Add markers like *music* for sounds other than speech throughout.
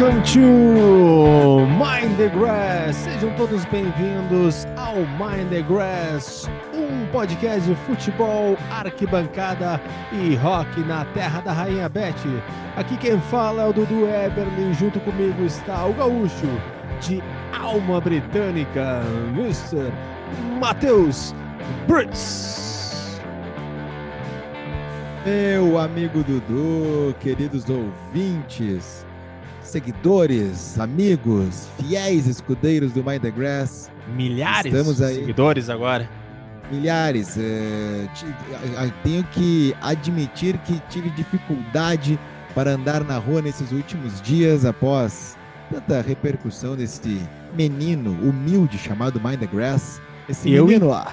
Welcome to Mind the Grass. Sejam todos bem-vindos ao Mind the Grass, um podcast de futebol, arquibancada e rock na terra da Rainha Beth. Aqui quem fala é o Dudu Eberly, junto comigo está o gaúcho de alma britânica, Mr. Matheus Brits. Meu amigo Dudu, queridos ouvintes, seguidores, amigos, fiéis escudeiros do Mind the Grass. Milhares Estamos aí. de seguidores agora. Milhares. a- tenho que admitir que tive dificuldade para andar na rua nesses últimos dias após tanta repercussão desse menino humilde chamado Mind the Grass. Esse Eu, menino lá.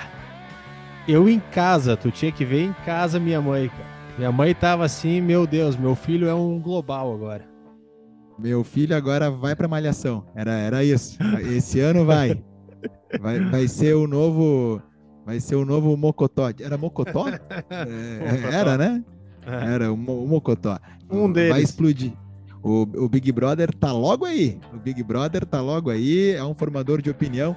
Eu em casa, tu tinha que ver em casa minha mãe, cara. Minha mãe tava assim, meu Deus, meu filho é um global agora. Meu filho agora vai pra malhação. Era, era isso. Esse ano vai. vai. Vai ser o novo. Vai ser o novo Mocotó. Era Mocotó? *laughs* É, era, né? Era o, o Mocotó. Um deles. Vai explodir. O, o Big Brother tá logo aí. O Big Brother tá logo aí. É um formador de opinião.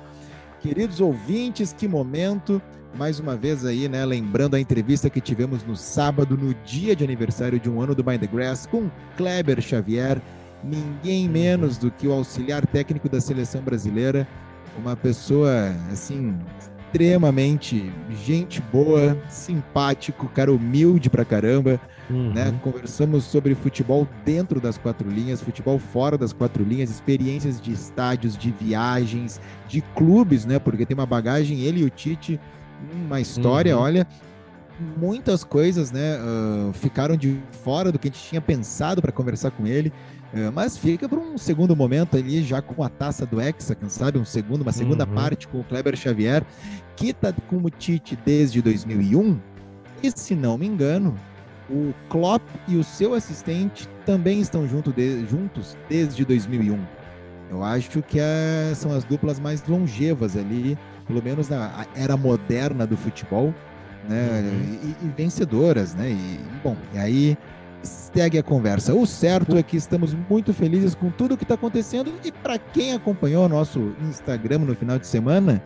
Queridos ouvintes, que momento. Mais uma vez aí, né? Lembrando a entrevista que tivemos no sábado, no dia de aniversário de um ano do Mind the Grass, com Kleber Xavier. Ninguém menos do que o auxiliar técnico da seleção brasileira. Uma pessoa, assim, extremamente gente boa, simpático, cara humilde pra caramba Uhum. né? Conversamos sobre futebol dentro das quatro linhas, futebol fora das quatro linhas, experiências de estádios, de viagens, de clubes, né? Porque tem uma bagagem, ele e o Tite, uma história, Uhum. olha, muitas coisas, né? ah, ficaram de fora do que a gente tinha pensado para conversar com ele. Ah, mas fica para um segundo momento ali, já com a taça do Hexa, quem sabe, um segundo, uma segunda Uhum. parte com o Kleber Xavier, que tá com o Tite desde 2001. E se não me engano, o Klopp e o seu assistente também estão junto de- juntos desde 2001. Eu acho que é- são as duplas mais longevas ali, pelo menos na era moderna do futebol, né? Uhum. E, e vencedoras, né? E, bom, e aí segue a conversa. O certo é que estamos muito felizes com tudo que está acontecendo e para quem acompanhou o nosso Instagram no final de semana,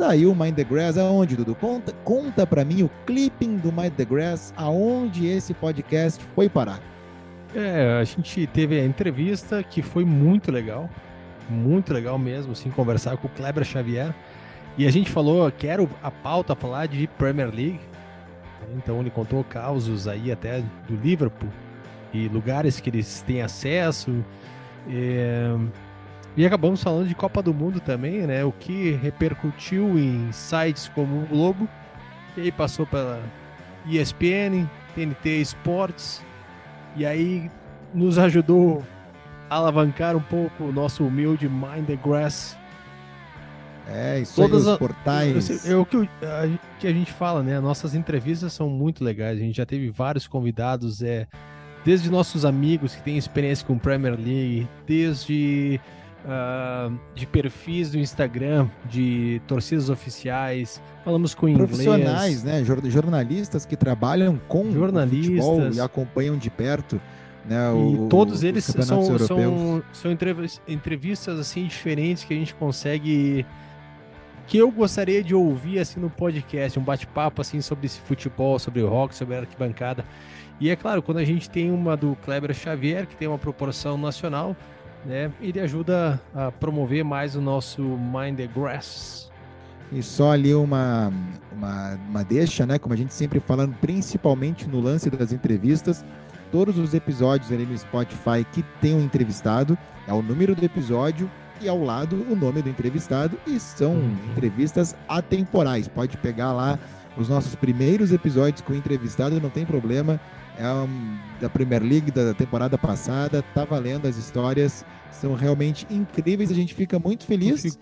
Saiu o Mind the Grass aonde, Dudu? Conta, conta para mim o clipping do Mind the Grass, aonde esse podcast foi parar. É, a gente teve a entrevista que foi muito legal, muito legal mesmo, assim, conversar com o Kleber Xavier. E a gente falou, quero a pauta falar de Premier League. Então ele contou causos aí até do Liverpool e lugares que eles têm acesso. É, E acabamos falando de Copa do Mundo também, né? O que repercutiu em sites como o Globo. E aí passou pela ESPN, TNT Sports. E aí nos ajudou a alavancar um pouco o nosso humilde Mind the Grass. É, isso Todas aí, os portais. É o que, que a gente fala, né? Nossas entrevistas são muito legais. A gente já teve vários convidados, é, desde nossos amigos que têm experiência com Premier League, desde ah, de perfis do Instagram, de torcidas oficiais. Falamos com inglês. Profissionais, né? Jor- Jornalistas que trabalham com Jornalistas. futebol e acompanham de perto. Né, E o- todos os eles são, são, são entrevis- entrevistas assim diferentes que a gente consegue que eu gostaria de ouvir assim no podcast, um bate-papo assim sobre esse futebol, sobre o rock, sobre a arquibancada. E é claro, quando a gente tem uma do Kleber Xavier, que tem uma proporção nacional, né, ele ajuda a promover mais o nosso Mind the Grass. E só ali uma, uma, uma deixa, né? Como a gente sempre falando, principalmente no lance das entrevistas, todos os episódios ali no Spotify que tem um entrevistado, é o número do episódio e ao lado o nome do entrevistado, e são Uhum. entrevistas atemporais. Pode pegar lá os nossos primeiros episódios com o entrevistado, não tem problema. É um, da Premier League da temporada passada, tá valendo as histórias, são realmente incríveis, a gente fica muito feliz. Fico-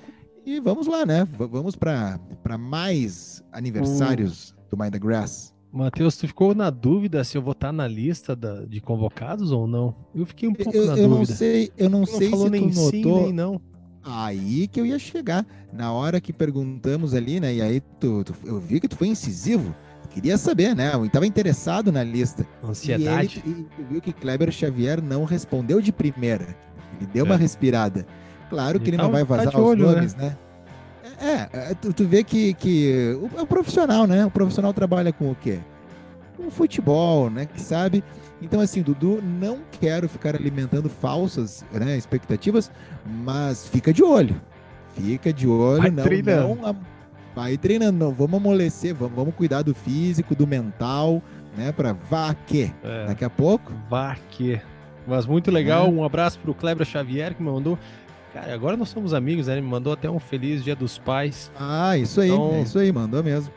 E vamos lá, né? V- vamos para mais aniversários do Mind the Grass. Matheus, tu ficou na dúvida se eu vou estar na lista da- de convocados ou não? Eu fiquei um pouco Eu, na eu não dúvida. sei, eu não não sei falou se nem tu sim, notou. nem não. Aí que eu ia chegar. Na hora que perguntamos ali, né? E aí tu, tu- eu vi que tu foi incisivo. Queria saber, né? Eu estava interessado na lista. Ansiedade. E, ele, e tu viu que Kleber Xavier não respondeu de primeira. Ele deu uma É. respirada. Claro que Ele ele tá- não vai tá vazar os olho, né? nomes, né? É, é, tu, tu vê que, que o, é o profissional, né? O profissional trabalha com o quê? Com futebol, né? Que sabe. Então, assim, Dudu, não quero ficar alimentando falsas né, expectativas, mas fica de olho. Fica de olho, Vai não, treinando. não vai treinando, não vamos amolecer, vamos, vamos cuidar do físico, do mental, né? Pra vá que É, daqui a pouco. vá que. Mas muito legal. É. Um abraço pro Kleber Xavier que me mandou. Cara, agora nós somos amigos, né? Ele me mandou até um feliz Dia dos Pais. Ah, isso aí, Então- é isso aí, mandou mesmo.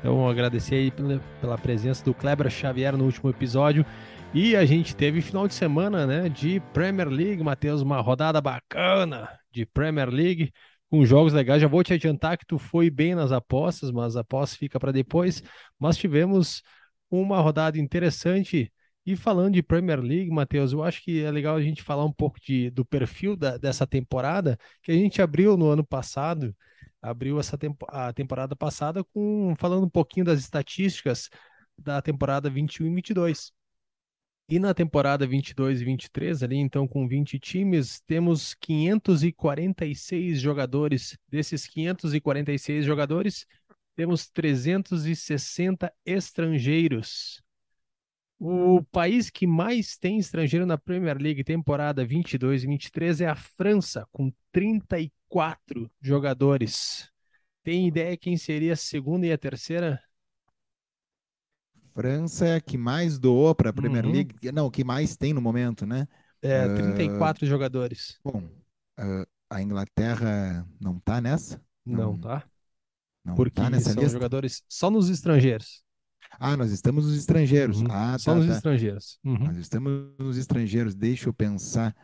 Então, agradecer aí pela, pela presença do Kleber Xavier no último episódio. E a gente teve final de semana, né, de Premier League, Matheus, uma rodada bacana de Premier League, com jogos legais. Já vou te adiantar que tu foi bem nas apostas, mas a aposta fica para depois. Mas tivemos uma rodada interessante. E falando de Premier League, Matheus, eu acho que é legal a gente falar um pouco de, do perfil da- dessa temporada, que a gente abriu no ano passado, abriu essa tempo, a temporada passada com falando um pouquinho das estatísticas da temporada 21 e 22. E na temporada 22 e 23, ali então com 20 times, temos 546 jogadores. Desses 546 jogadores, temos 360 estrangeiros. O país que mais tem estrangeiro na Premier League temporada 22 e 23 é a França, com 34 jogadores. Tem ideia quem seria a segunda e a terceira? França é a que mais doou para a Premier Uhum. League, não, que mais tem no momento, né? É, Ah. 34 jogadores. Bom, ah, a Inglaterra não tá nessa? Não, Não, tá? Não Porque tá nessa são lista? jogadores só nos estrangeiros. Ah, nós estamos nos estrangeiros. Uhum, Ah, só tá, nos tá. estrangeiros. Uhum. Nós estamos nos estrangeiros. Deixa eu pensar.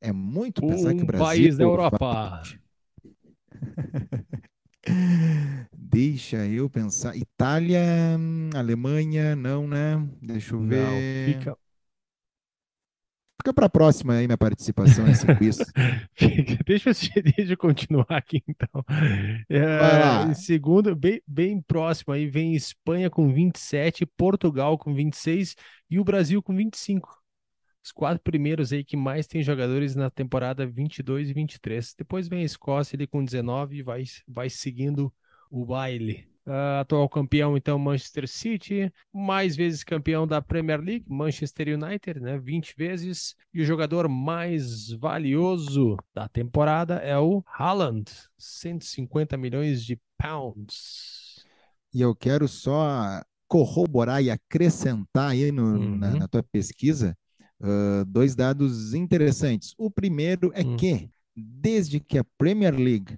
É muito pensar que o Um Brasil. país da vai- Europa. *laughs* Deixa eu pensar. Itália, hum, Alemanha, não, né? Deixa eu Não, ver. fica, Fica para a próxima aí minha participação nesse *laughs* quiz. Deixa eu, *laughs* deixa eu continuar aqui então. É, segundo, bem, bem próximo aí vem Espanha com 27, Portugal com 26 e o Brasil com 25. Os quatro primeiros aí que mais tem jogadores na temporada 22 e 23. Depois vem a Escócia ali com 19 e vai, vai seguindo o baile. Ah, atual campeão, então, Manchester City. Mais vezes campeão da Premier League, Manchester United, né? 20 vezes. E o jogador mais valioso da temporada é o Haaland, 150 milhões de pounds. E eu quero só corroborar e acrescentar aí no- na, Uhum. na tua pesquisa ah, dois dados interessantes. O primeiro é Hum. que, desde que a Premier League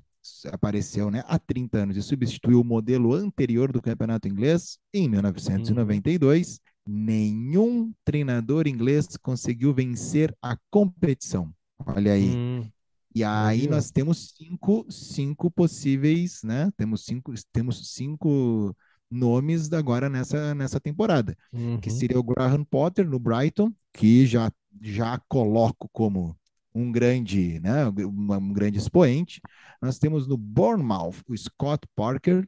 apareceu né, há 30 anos e substituiu o modelo anterior do campeonato inglês, em 1992, nenhum treinador inglês conseguiu vencer a competição. Olha aí. Hum, E aí nós temos cinco, cinco possíveis, né? Temos cinco, temos cinco nomes agora nessa, nessa temporada, que uhum. seria o Graham Potter no Brighton, que já, já coloco como um grande, né? Um, grande expoente. Nós temos no Bournemouth o Scott Parker,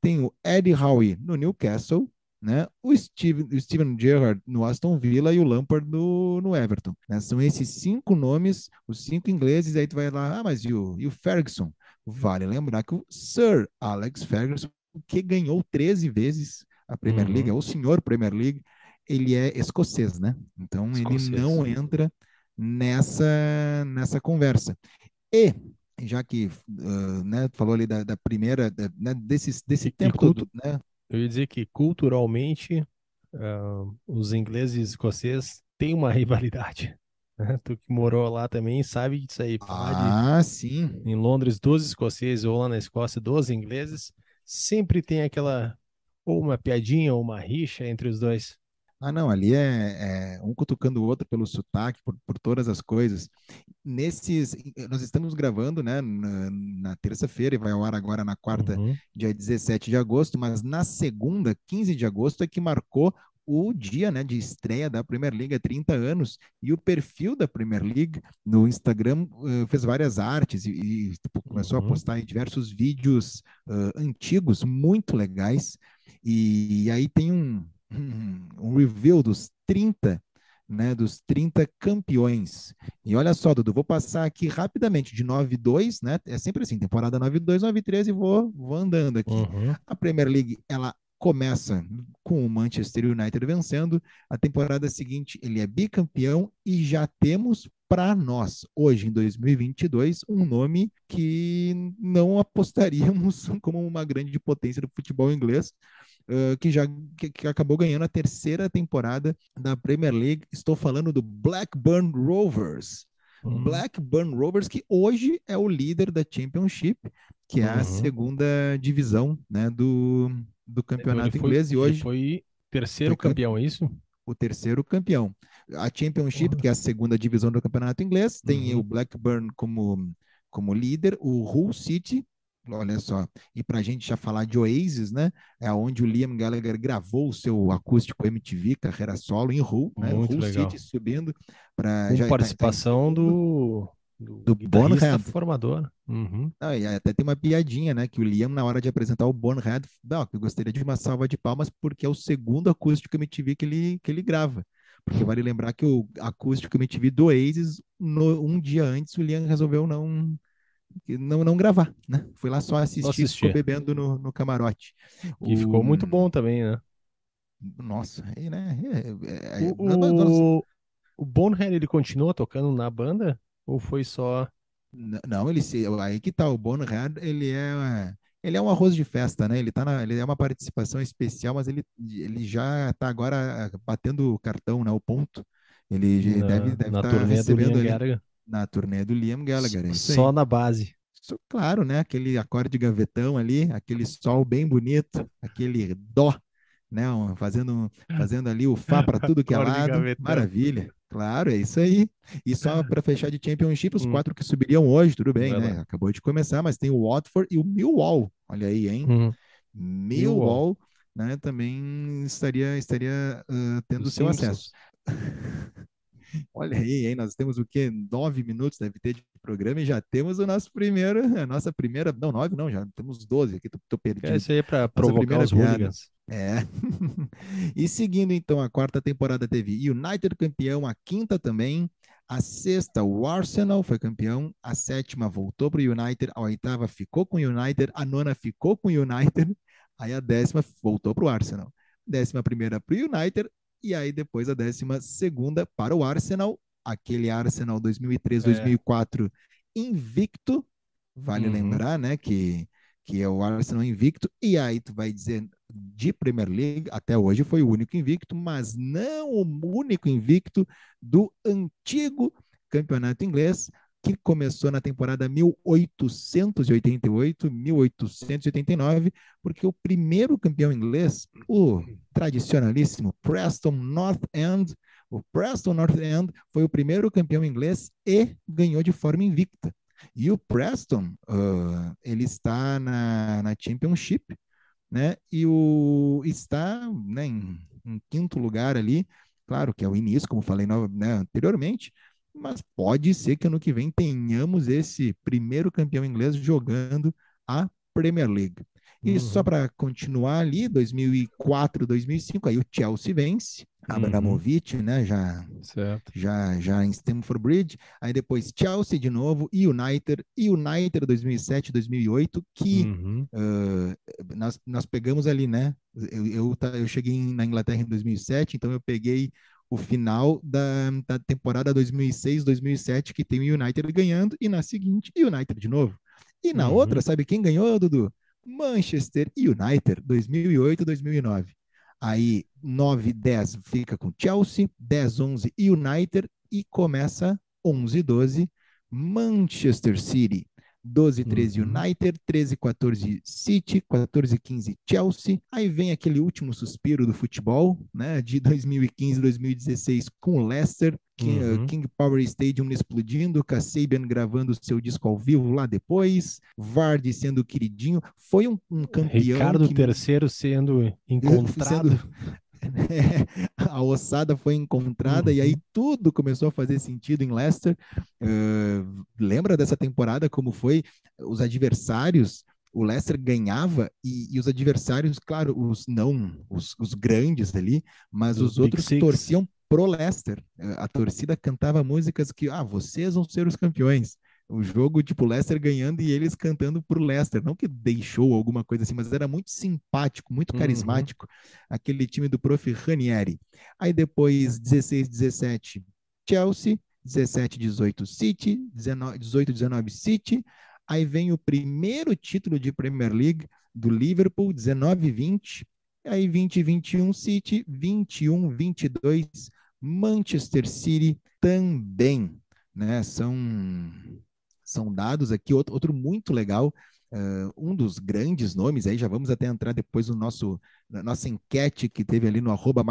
tem o Eddie Howe no Newcastle, né? O, Steve, o Steven Gerrard no Aston Villa e o Lampard no, no Everton. né? São esses cinco nomes, os cinco ingleses, aí tu vai lá, ah, mas e o, e o Ferguson? Vale lembrar que o Sir Alex Ferguson, que ganhou 13 vezes a Premier Uhum. League, é o senhor Premier League, ele é escocês, né? Então Escocês. ele não entra nessa, nessa conversa. E, já que uh, né, falou ali da, da primeira, da, né, desse, desse E- e tempo cultu- todo, né? Eu ia dizer que culturalmente ah, os ingleses e escoceses têm uma rivalidade. *laughs* né? Tu que morou lá também sabe disso aí. Ah, sim. em Londres, 12 escoceses ou lá na Escócia, 12 ingleses, sempre tem aquela ou uma piadinha ou uma rixa entre os dois. Ah, não, ali é, é um cutucando o outro pelo sotaque, por, por todas as coisas. Nesses, nós estamos gravando, né, na, na terça-feira e vai ao ar agora na quarta, Uhum. dia 17 de agosto, mas na segunda, 15 de agosto, é que marcou o dia, né, de estreia da Premier League há 30 anos. E o perfil da Premier League no Instagram eh, fez várias artes e, e, tipo, começou a Uhum. postar aí diversos vídeos ah, antigos, muito legais. E, aí tem um, um, review dos 30 né, dos 30 campeões. E olha só, Dudu, vou passar aqui rapidamente de 9 2, né? É sempre assim, temporada 9 2, 9 3 e vou, vou andando aqui. Uhum. A Premier League, ela começa com o Manchester United vencendo. A temporada seguinte, ele é bicampeão e já temos para nós, hoje em 2022, um nome que não apostaríamos *laughs* como uma grande potência do futebol inglês, uh, que já que, que, acabou ganhando a terceira temporada da Premier League. Estou falando do Blackburn Rovers. Uhum. Blackburn Rovers, que hoje é o líder da Championship, que é a uhum. segunda divisão né, do, do campeonato inglês. E hoje foi terceiro foi campeão, é isso? O terceiro campeão. A Championship, uhum. que é a segunda divisão do campeonato inglês, tem uhum. o Blackburn como, como líder, o Hull City Olha só, e para a gente já falar de Oasis, né? É onde o Liam Gallagher gravou o seu acústico MTV, carreira solo, em Hull, né? Muito Hull legal. City subindo para. Com já, participação tá, tá, do, do, do Bonhead. formador. Uhum. Ah, e até tem uma piadinha, né? Que o Liam, na hora de apresentar o Bonhead, não, eu gostaria de uma salva de palmas, porque é o segundo acústico MTV que ele, que ele grava. Porque vale lembrar que o acústico MTV do Oasis, no, um dia antes, o Liam resolveu não não, não gravar, né? Fui lá só assistir, só assistir. ficou bebendo no, no camarote. E o... ficou muito bom também, né? Nossa, aí, né? É, é, o, nós... o Bonhead, ele continua tocando na banda? Ou foi só... Não, ele se... aí que tá, o Bonhead, ele é... Ele é um arroz de festa, né? Ele, tá na, ele é uma participação especial, mas ele, ele já está agora batendo o cartão, né? O ponto. Ele na, deve estar tá recebendo ali na turnê do Liam Gallagher. É Só na base. Claro, né? Aquele acorde de gavetão ali, aquele sol bem bonito, aquele dó, né? Fazendo, fazendo ali o Fá para tudo que é lado. Maravilha. Claro, é isso aí. E só *laughs* para fechar de Championship, os hum. quatro que subiriam hoje, tudo bem, Vai né? Lá. Acabou de começar, mas tem o Watford e o Millwall. Olha aí, hein? Hum. Millwall, né? Também estaria, estaria uh, tendo seu acesso. *laughs* Olha aí, hein? Nós temos o quê? Nove minutos deve ter de programa e já temos o nosso primeiro, *laughs* a nossa primeira. Não, nove não, já temos doze aqui, tô, tô perdido. É isso aí para provocar os hooligans. É. *laughs* e seguindo então a quarta temporada teve United campeão, a quinta também, a sexta o Arsenal foi campeão, a sétima voltou para o United, a oitava ficou com o United, a nona ficou com o United, aí a décima voltou para o Arsenal. Décima primeira para o United, e aí depois a décima segunda para o Arsenal, aquele Arsenal 2003-2004 é. invicto, vale uhum. lembrar, né, que, que é o Arsenal invicto, e aí tu vai dizer de Premier League, até hoje foi o único invicto, mas não o único invicto do antigo campeonato inglês, que começou na temporada 1888-1889, porque o primeiro campeão inglês, o tradicionalíssimo Preston North End, o Preston North End foi o primeiro campeão inglês e ganhou de forma invicta. E o Preston, uh, ele está na, na Championship, né? E o está né, em, em quinto lugar ali, claro que é o início, como falei né, anteriormente, mas pode ser que ano que vem tenhamos esse primeiro campeão inglês jogando a Premier League. E uhum. só para continuar ali, 2004, 2005, aí o Chelsea vence, uhum. Abramovich, né, já, certo. já já em Stamford Bridge, aí depois Chelsea de novo, e United, e United 2007, 2008, que uhum. uh, nós, nós pegamos ali, né, eu, eu, eu cheguei na Inglaterra em 2007, então eu peguei o final da, da temporada 2006-2007, que tem o United ganhando, e na seguinte, o United de novo. E na uhum. outra, sabe quem ganhou, Dudu? Manchester United, 2008-2009. Aí, 9 10 fica com Chelsea, 10 11 United, e começa 11 12 Manchester City. 12 13 uhum. United, 13 14 City, 14 15 Chelsea. Aí vem aquele último suspiro do futebol, né, de 2015 2016 com o Leicester, King, uhum. King Power Stadium explodindo, Kasabian gravando seu disco ao vivo lá depois, Vardy sendo queridinho, foi um, um campeão. Ricardo que... III sendo *laughs* encontrado. Sendo *laughs* a ossada foi encontrada uhum. e aí uhum. tudo começou a fazer sentido em Leicester. Uh, lembra dessa temporada como foi os adversários? O Leicester ganhava e, e os adversários, claro, os não, os, os grandes ali, mas os, os outros torciam pro Leicester. A torcida cantava músicas que, ah, vocês vão ser os campeões. O jogo, tipo, Leicester ganhando e eles cantando pro Leicester. Não que deixou alguma coisa assim, mas era muito simpático, muito uhum. carismático, uhum. aquele time do prof. Ranieri. Aí depois, 16, 17, Chelsea. 17, 18, City. 19, 18, 19, City. Aí vem o primeiro título de Premier League do Liverpool, 19, 20. Aí 20, 21, City. 21, 22, Manchester City também. Né? São são dados aqui. Outro, outro muito legal, uh, um dos grandes nomes, aí já vamos até entrar depois no nosso, na nossa enquete que teve ali no arroba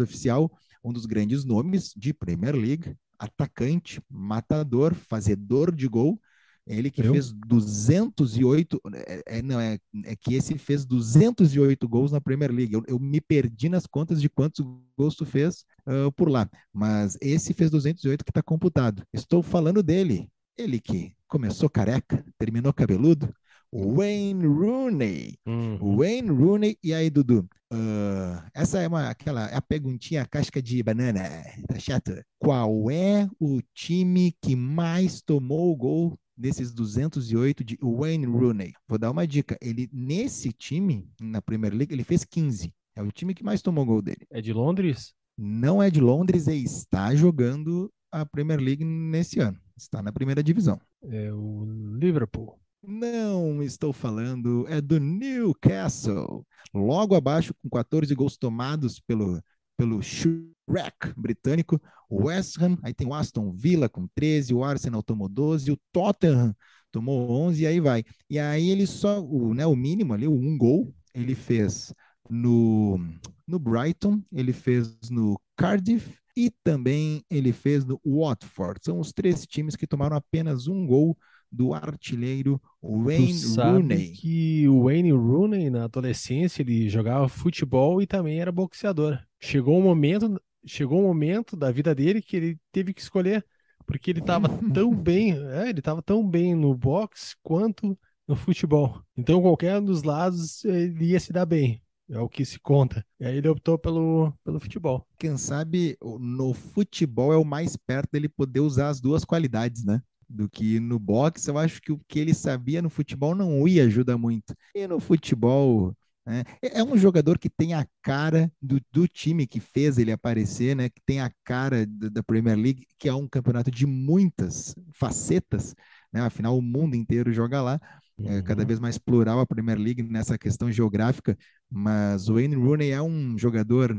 oficial, um dos grandes nomes de Premier League, atacante, matador, fazedor de gol, ele que Eu? fez 208, é, é, não, é, é que esse fez 208 gols na Premier League. Eu, eu me perdi nas contas de quantos gols tu fez uh, por lá, mas esse fez 208 que está computado. Estou falando dele, ele que começou careca, terminou cabeludo, Wayne Rooney. Uhum. Wayne Rooney. E aí, Dudu? Uh, essa é uma aquela é a perguntinha casca de banana, tá chato? Qual é o time que mais tomou o gol desses 208 de Wayne Rooney? Vou dar uma dica. Ele nesse time na Premier League ele fez 15. É o time que mais tomou gol dele. É de Londres? Não é de Londres e está jogando a Premier League nesse ano. Está na primeira divisão. É o Liverpool. Não estou falando, é do Newcastle. Logo abaixo, com 14 gols tomados pelo, pelo Shrek britânico, o West Ham, aí tem o Aston Villa com 13, o Arsenal tomou 12, o Tottenham tomou 11 e aí vai. E aí ele só, o, né, o mínimo ali, o um gol, ele fez no, no Brighton, ele fez no Cardiff e também ele fez no Watford. São os três times que tomaram apenas um gol do artilheiro Wayne tu sabe Rooney. que o Wayne Rooney na adolescência ele jogava futebol e também era boxeador. Chegou um momento, chegou um momento da vida dele que ele teve que escolher porque ele estava *laughs* tão bem, é, ele estava tão bem no boxe quanto no futebol. Então qualquer dos lados ele ia se dar bem. É o que se conta. E aí ele optou pelo, pelo futebol. Quem sabe no futebol é o mais perto dele poder usar as duas qualidades, né? Do que no boxe, eu acho que o que ele sabia no futebol não ia ajudar muito. E no futebol, né? É, um jogador que tem a cara do, do, time que fez ele aparecer, né? Que tem a cara da Premier League, que é um campeonato de muitas facetas, né? Afinal, o mundo inteiro joga lá. É cada uhum. vez mais plural a Premier League nessa questão geográfica, mas o Wayne Rooney é um jogador,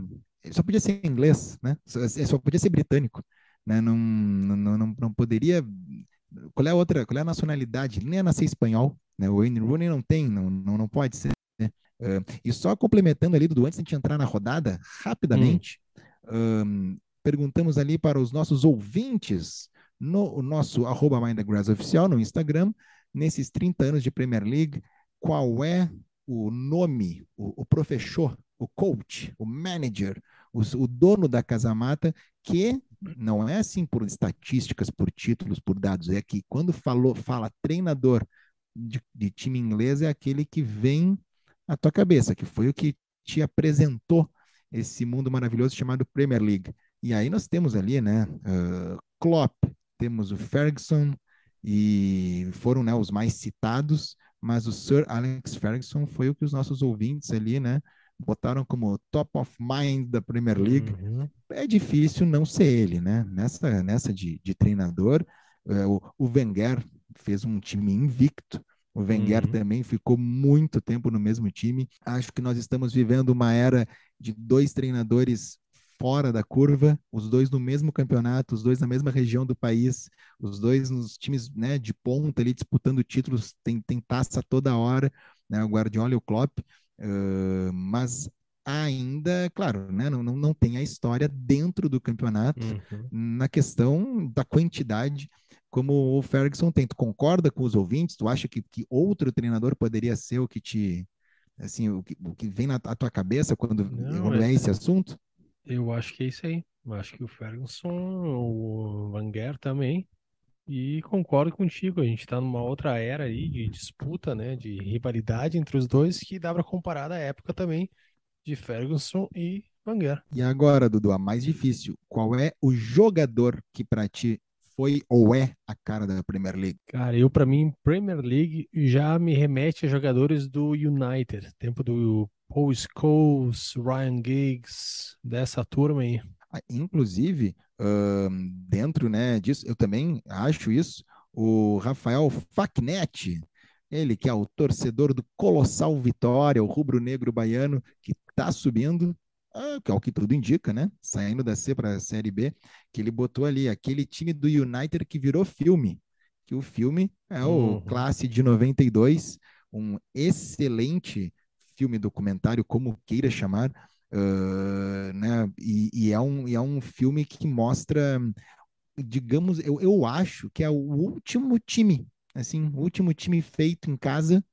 só podia ser inglês, né? Só, só podia ser britânico, né? Não, não, não, não poderia. Qual é a outra? Qual é a nacionalidade? Ele nem é nascer espanhol, né? O Wayne Rooney não tem, não, não, não pode ser. Né? Uh, e só complementando ali, do antes de entrar na rodada, rapidamente, hum. um, perguntamos ali para os nossos ouvintes no nosso arroba oficial no Instagram, nesses 30 anos de Premier League, qual é o nome, o, o professor, o coach, o manager, o, o dono da Casa Mata, que não é assim por estatísticas, por títulos, por dados, é que quando falou, fala treinador de, de time inglês, é aquele que vem à tua cabeça, que foi o que te apresentou esse mundo maravilhoso chamado Premier League. E aí nós temos ali, né, uh, Klopp, temos o Ferguson, e foram né, os mais citados, mas o Sir Alex Ferguson foi o que os nossos ouvintes ali, né, botaram como top of mind da Premier League. Uhum. É difícil não ser ele, né? Nessa, nessa de, de treinador, é, o, o Wenger fez um time invicto. O Wenger uhum. também ficou muito tempo no mesmo time. Acho que nós estamos vivendo uma era de dois treinadores fora da curva, os dois no mesmo campeonato, os dois na mesma região do país, os dois nos times né, de ponta ali disputando títulos, tem, tem taça toda hora, né, o Guardiola e o Klopp, uh, mas ainda, claro, né, não, não, não tem a história dentro do campeonato uhum. na questão da quantidade como o Ferguson tem. Tu concorda com os ouvintes? Tu acha que, que outro treinador poderia ser o que te assim, o que, o que vem na tua cabeça quando, não, quando é, é esse assunto? Eu acho que é isso aí. Eu acho que o Ferguson, o Wenger também. E concordo contigo, a gente está numa outra era aí de disputa, né, de rivalidade entre os dois que dá para comparar da época também de Ferguson e Wenger. E agora, Dudu, a mais difícil. Qual é o jogador que para ti foi ou é a cara da Premier League? Cara, eu para mim, Premier League já me remete a jogadores do United, tempo do Paul Scholes, Ryan Giggs, dessa turma aí. Ah, inclusive, dentro né, disso, eu também acho isso, o Rafael Facnet, ele que é o torcedor do colossal Vitória, o rubro-negro baiano, que está subindo, ah, que é o que tudo indica, né? Saindo da C para a Série B, que ele botou ali aquele time do United que virou filme. Que o filme é o uhum. Classe de 92, um excelente filme documentário, como queira chamar, uh, né? E, e, é um, e é um filme que mostra, digamos, eu, eu acho que é o último time, assim, o último time feito em casa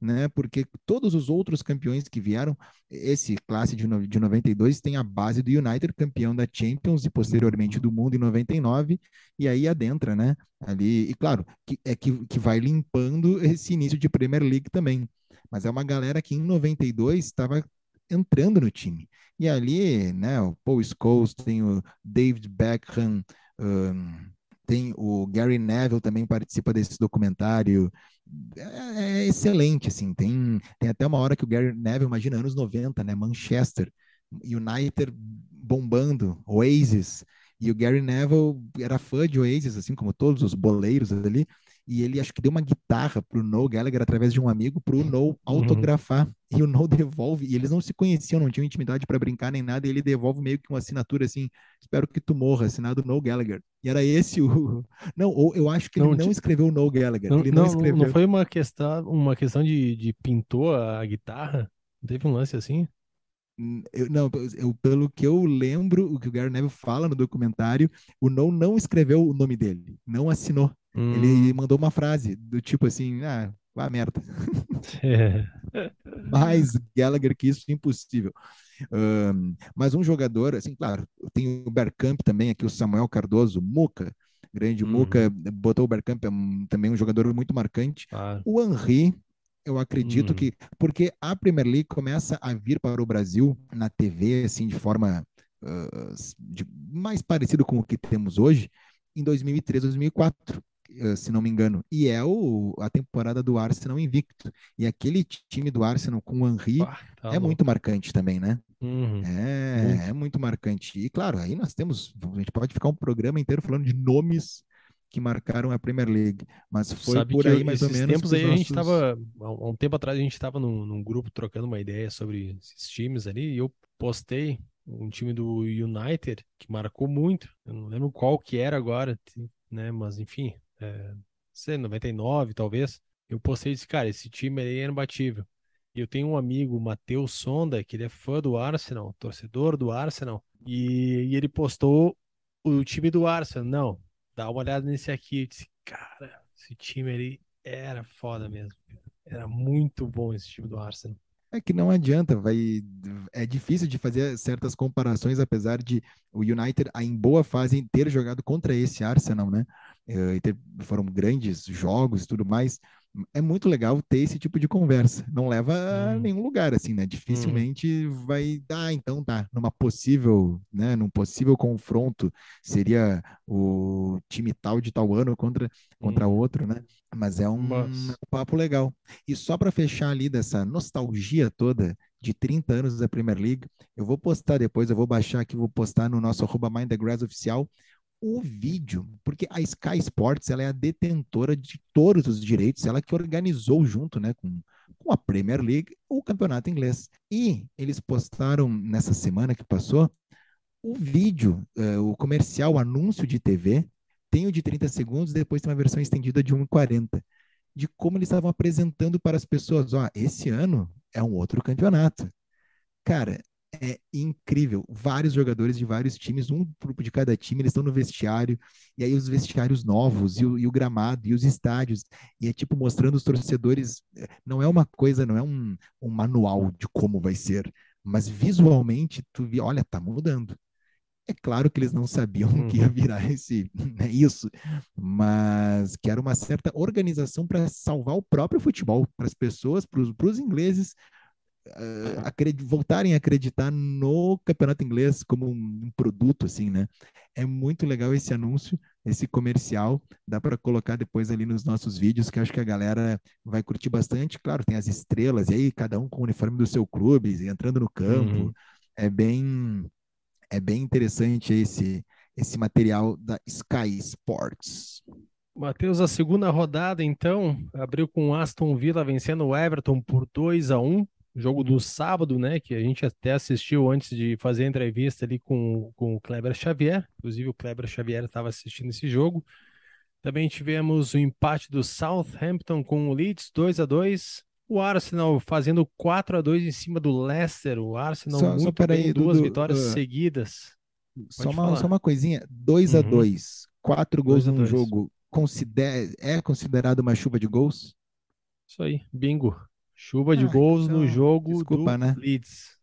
né? Porque todos os outros campeões que vieram, esse classe de, no, de 92 tem a base do United, campeão da Champions e posteriormente do mundo em 99, e aí adentra, né? Ali, e claro, que, é que, que vai limpando esse início de Premier League também. Mas é uma galera que em 92 estava entrando no time. E ali, né, o Paul Scholes, tem o David Beckham, um, tem o Gary Neville também participa desse documentário. É, é, excelente, assim. Tem, tem até uma hora que o Gary Neville, imagina, anos 90, né? Manchester, United bombando, Oasis. E o Gary Neville era fã de Oasis, assim como todos os boleiros ali e ele acho que deu uma guitarra pro Noel Gallagher através de um amigo pro Noel uhum. autografar uhum. e o Noel *laughs* devolve e eles não se conheciam, não tinham intimidade para brincar nem nada, e ele devolve meio que uma assinatura assim, espero que tu morra, assinado Noel Gallagher. E era esse o *laughs* Não, ou eu acho que ele não, não escreveu o Noel Gallagher, não, ele não, não escreveu. Não foi uma questão, uma questão de, de pintou a guitarra? Teve um lance assim? Hum, eu, não, eu, pelo que eu lembro, o que o Gary Neville fala no documentário, o No não escreveu o nome dele, não assinou. Hum. Ele mandou uma frase do tipo assim, ah, vá merda. *laughs* É. Mais Gallagher que isso, impossível. Um, mas um jogador, assim, claro, tem o Bergkamp também, aqui o Samuel Cardoso, Muca, grande Muca, uhum. botou o Bergkamp, é um, também um jogador muito marcante. Ah. O Henry, eu acredito uhum. que, porque a Premier League começa a vir para o Brasil na TV, assim, de forma uh, de, mais parecido com o que temos hoje, em 2003, 2004. Eh, se não me engano, e é o, a temporada do Arsenal invicto. E aquele time do Arsenal com o Henry ah, tá é muito marcante também, né? Uhum. É, uhum. é muito marcante. E claro, aí nós temos, a gente pode ficar um programa inteiro falando de nomes que marcaram a Premier League, mas foi Sabe por aí mais ou menos. tempos aí nossos... a gente estava, há um tempo atrás a gente estava num, num, grupo trocando uma ideia sobre esses times ali, e eu postei um time do United que marcou muito. Eu não lembro qual que era agora, né? Mas enfim, é, sei, 99 talvez, eu postei e disse, cara, esse time aí é imbatível. E eu tenho um amigo, Matheus Sonda, que ele é fã do Arsenal, torcedor do Arsenal, e, e ele postou o time do Arsenal. Não, dá uma olhada nesse aqui. Eu disse, cara, esse time ali era foda mesmo. Era muito bom esse time do Arsenal. É que não adianta, vai é difícil de fazer certas comparações, apesar de o United em boa fase ter jogado contra esse Arsenal, né? Eh, foram grandes jogos e tudo mais. É muito legal ter esse tipo de conversa. Não leva a uhum. nenhum lugar, assim, né? Dificilmente uhum. vai dar, ah, então tá, numa possível, né? Num possível confronto, seria o time tal de tal ano contra, contra uhum. outro, né? Mas é um, um papo legal. E só para fechar ali dessa nostalgia toda de 30 anos da Premier League, eu vou postar depois, eu vou baixar aqui, vou postar no nosso arroba Mind the Grass oficial o vídeo, porque a Sky Sports ela é a detentora de todos os direitos, ela que organizou junto né, com, com a Premier League o campeonato inglês. E eles postaram nessa semana que passou o vídeo, uh, o comercial, o anúncio de TV, tem o de 30 segundos, depois tem uma versão estendida de 1,40, de como eles estavam apresentando para as pessoas, ó, esse ano é um outro campeonato. Cara, é incrível. Vários jogadores de vários times, um grupo de cada time, eles estão no vestiário, e aí os vestiários novos, e o, e o, gramado, e os estádios, e é tipo mostrando os torcedores. Eh, não é uma coisa, não é um, um manual de como vai ser, mas visualmente tu vê, olha, tá mudando. É claro que eles não sabiam que ia uhum. virar esse, *laughs* né, isso, mas que era uma certa organização para salvar o próprio futebol, para as pessoas, para os ingleses, uh, voltarem a acreditar no campeonato inglês como um, um, produto, assim, né? É muito legal esse anúncio, esse comercial. Dá para colocar depois ali nos nossos vídeos, que acho que a galera vai curtir bastante. Claro, tem as estrelas, e aí cada um com o uniforme do seu clube, entrando no campo. Uhum. É bem é bem interessante esse esse material da Sky Sports. Matheus, a segunda rodada, então, abriu com Aston Villa vencendo o Everton por 2 a 1 jogo do sábado, né? Que a gente até assistiu antes de fazer a entrevista ali com, com o Kleber Xavier. Inclusive, o Kleber Xavier estava assistindo esse jogo. Também tivemos o empate do Southampton com o Leeds 2 a 2 O Arsenal fazendo 4 a 2 em cima do Leicester. O Arsenal só, muito só bem, aí, duas Dudu, vitórias uh, seguidas. Só uma, só uma, coisinha, 2 uhum. a 2 quatro gols num jogo considera, é considerado uma chuva de gols? Isso aí, bingo. Chuva de ah, gols então, no jogo desculpa, do né? Leeds.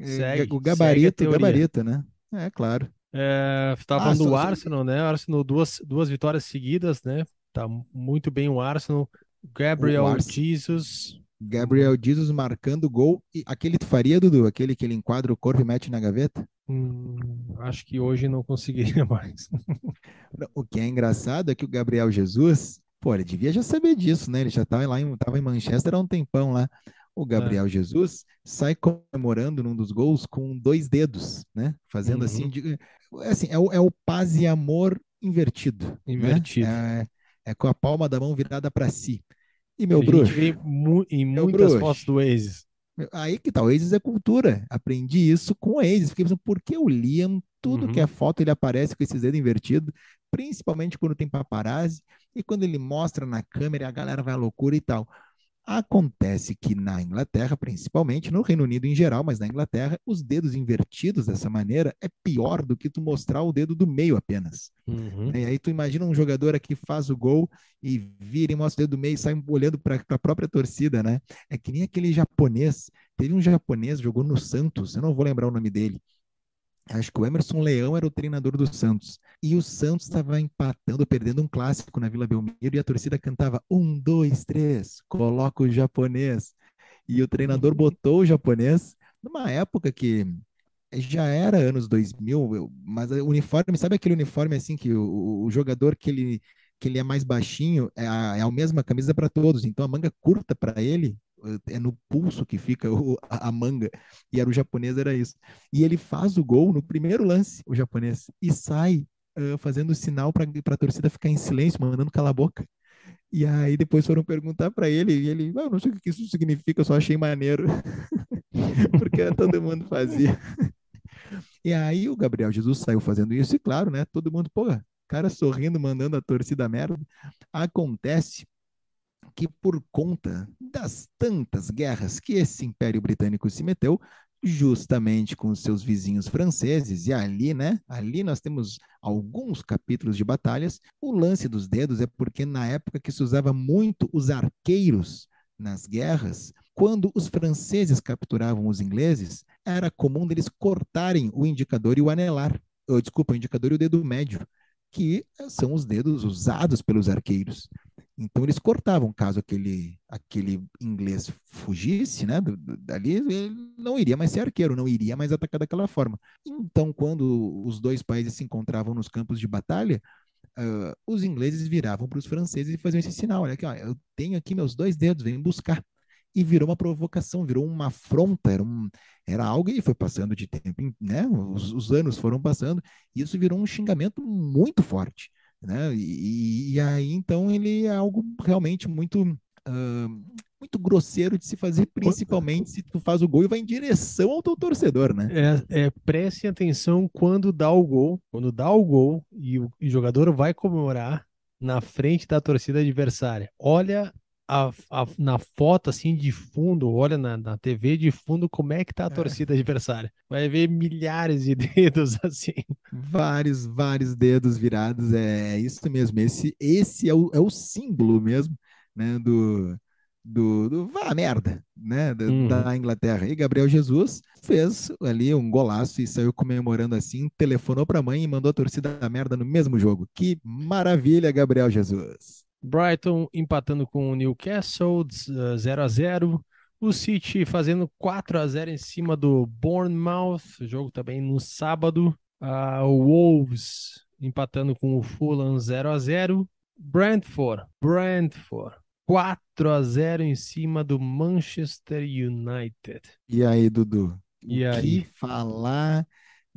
Segue, o gabarito, segue gabarito, né? É, claro. É, tava ah, falando do Arsenal, né? Arsenal duas, duas vitórias seguidas, né? Tá muito bem o Arsenal. Gabriel o Arsenal. Jesus. Gabriel Jesus marcando gol. E aquele tu faria, Dudu? Aquele que ele enquadra o corpo e mete na gaveta? Hum, acho que hoje não conseguiria *laughs* mais. o que é engraçado é que o Gabriel Jesus, pô, ele devia já saber disso, né? Ele já estava lá em, em Manchester há um tempão lá. O Gabriel é. Jesus sai comemorando num dos gols com dois dedos, né? Fazendo assim uhum. assim, de, assim é, o, é o paz e amor invertido. Né? Invertido. Né? É, é, com a palma da mão virada para si. E meu bruxo? Mu em muitas bruxo, fotos do Oasis. Aí que tal, tá, o Oasis é cultura. Aprendi isso com o Oasis. Fiquei pensando, por que o Liam, tudo uhum. que é foto, ele aparece com esses dedos invertidos, principalmente quando tem paparazzi, e quando ele mostra na câmera, a galera vai à loucura e tal. Acontece que na Inglaterra, principalmente, no Reino Unido em geral, mas na Inglaterra, os dedos invertidos dessa maneira é pior do que tu mostrar o dedo do meio apenas. Uhum. E aí tu imagina um jogador aqui faz o gol e vira e mostra o dedo do meio e sai olhando para a própria torcida, né? É que nem aquele japonês. Teve um japonês, jogou no Santos, eu não vou lembrar o nome dele Acho que o Emerson Leão era o treinador do Santos. E o Santos estava empatando, perdendo um clássico na Vila Belmiro e a torcida cantava um, dois, três, coloca o japonês. E o treinador uhum. botou o japonês numa época que já era anos 2000, mas o uniforme, sabe aquele uniforme assim que o, o jogador que ele, que ele é mais baixinho é a, é a mesma camisa para todos, então a manga curta para ele é no pulso que fica *laughs* o, a, a, manga, e era o japonês, era isso. E ele faz o gol no primeiro lance, o japonês, e sai uh, fazendo sinal para a torcida ficar em silêncio, mandando calar a boca. E aí depois foram perguntar para ele, e ele, ah, não sei o que isso significa, eu só achei maneiro. *laughs* Porque todo mundo fazia. e aí o Gabriel Jesus saiu fazendo isso, e claro, né? Todo mundo, pô, cara sorrindo, mandando a torcida merda. Acontece que por conta das tantas guerras que esse Império Britânico se meteu, justamente com seus vizinhos franceses, e ali, né? Ali nós temos alguns capítulos de batalhas. O lance dos dedos é porque na época que se usava muito os arqueiros nas guerras, quando os franceses capturavam os ingleses, era comum deles cortarem o indicador e o anelar. Ou, desculpa, o indicador e o dedo médio, que são os dedos usados pelos arqueiros. Então eles cortavam, caso aquele, aquele inglês fugisse, né, dali, ele não iria mais ser arqueiro, não iria mais atacar daquela forma. Então, quando os dois países se encontravam nos campos de batalha, uh, os ingleses viravam para os franceses e faziam esse sinal, olha aqui, ó, eu tenho aqui meus dois dedos, vem buscar. E virou uma provocação, virou uma afronta, era, um, era algo e foi passando de tempo, né? Os, os anos foram passando, e isso virou um xingamento muito forte. Né? E, e aí, então, ele é algo realmente muito, uh, muito grosseiro de se fazer, principalmente se tu faz o gol e vai em direção ao teu torcedor, né? É, é preste atenção quando dá o gol, quando dá o gol e o, e o jogador vai comemorar na frente da torcida adversária. Olha a, a, na foto assim de fundo, olha na, na TV de fundo como é que tá a é. torcida é. adversária. Vai ver milhares de *laughs* dedos assim. Vários, vários dedos virados, é, isso mesmo. Esse, esse é, o, é o símbolo mesmo, né, do, do, do vá merda, né, da, uhum. da, Inglaterra. E Gabriel Jesus fez ali um golaço e saiu comemorando assim, telefonou para a mãe e mandou a torcida da merda no mesmo jogo. Que maravilha, Gabriel Jesus. Brighton empatando com o Newcastle 0 a 0 O City fazendo 4 a 0 em cima do Bournemouth, jogo também no sábado. Uh, o Wolves empatando com o Fulham 0 a 0. Brentford, Brentford 4 a 0 em cima do Manchester United. E aí, Dudu? E o aí? que falar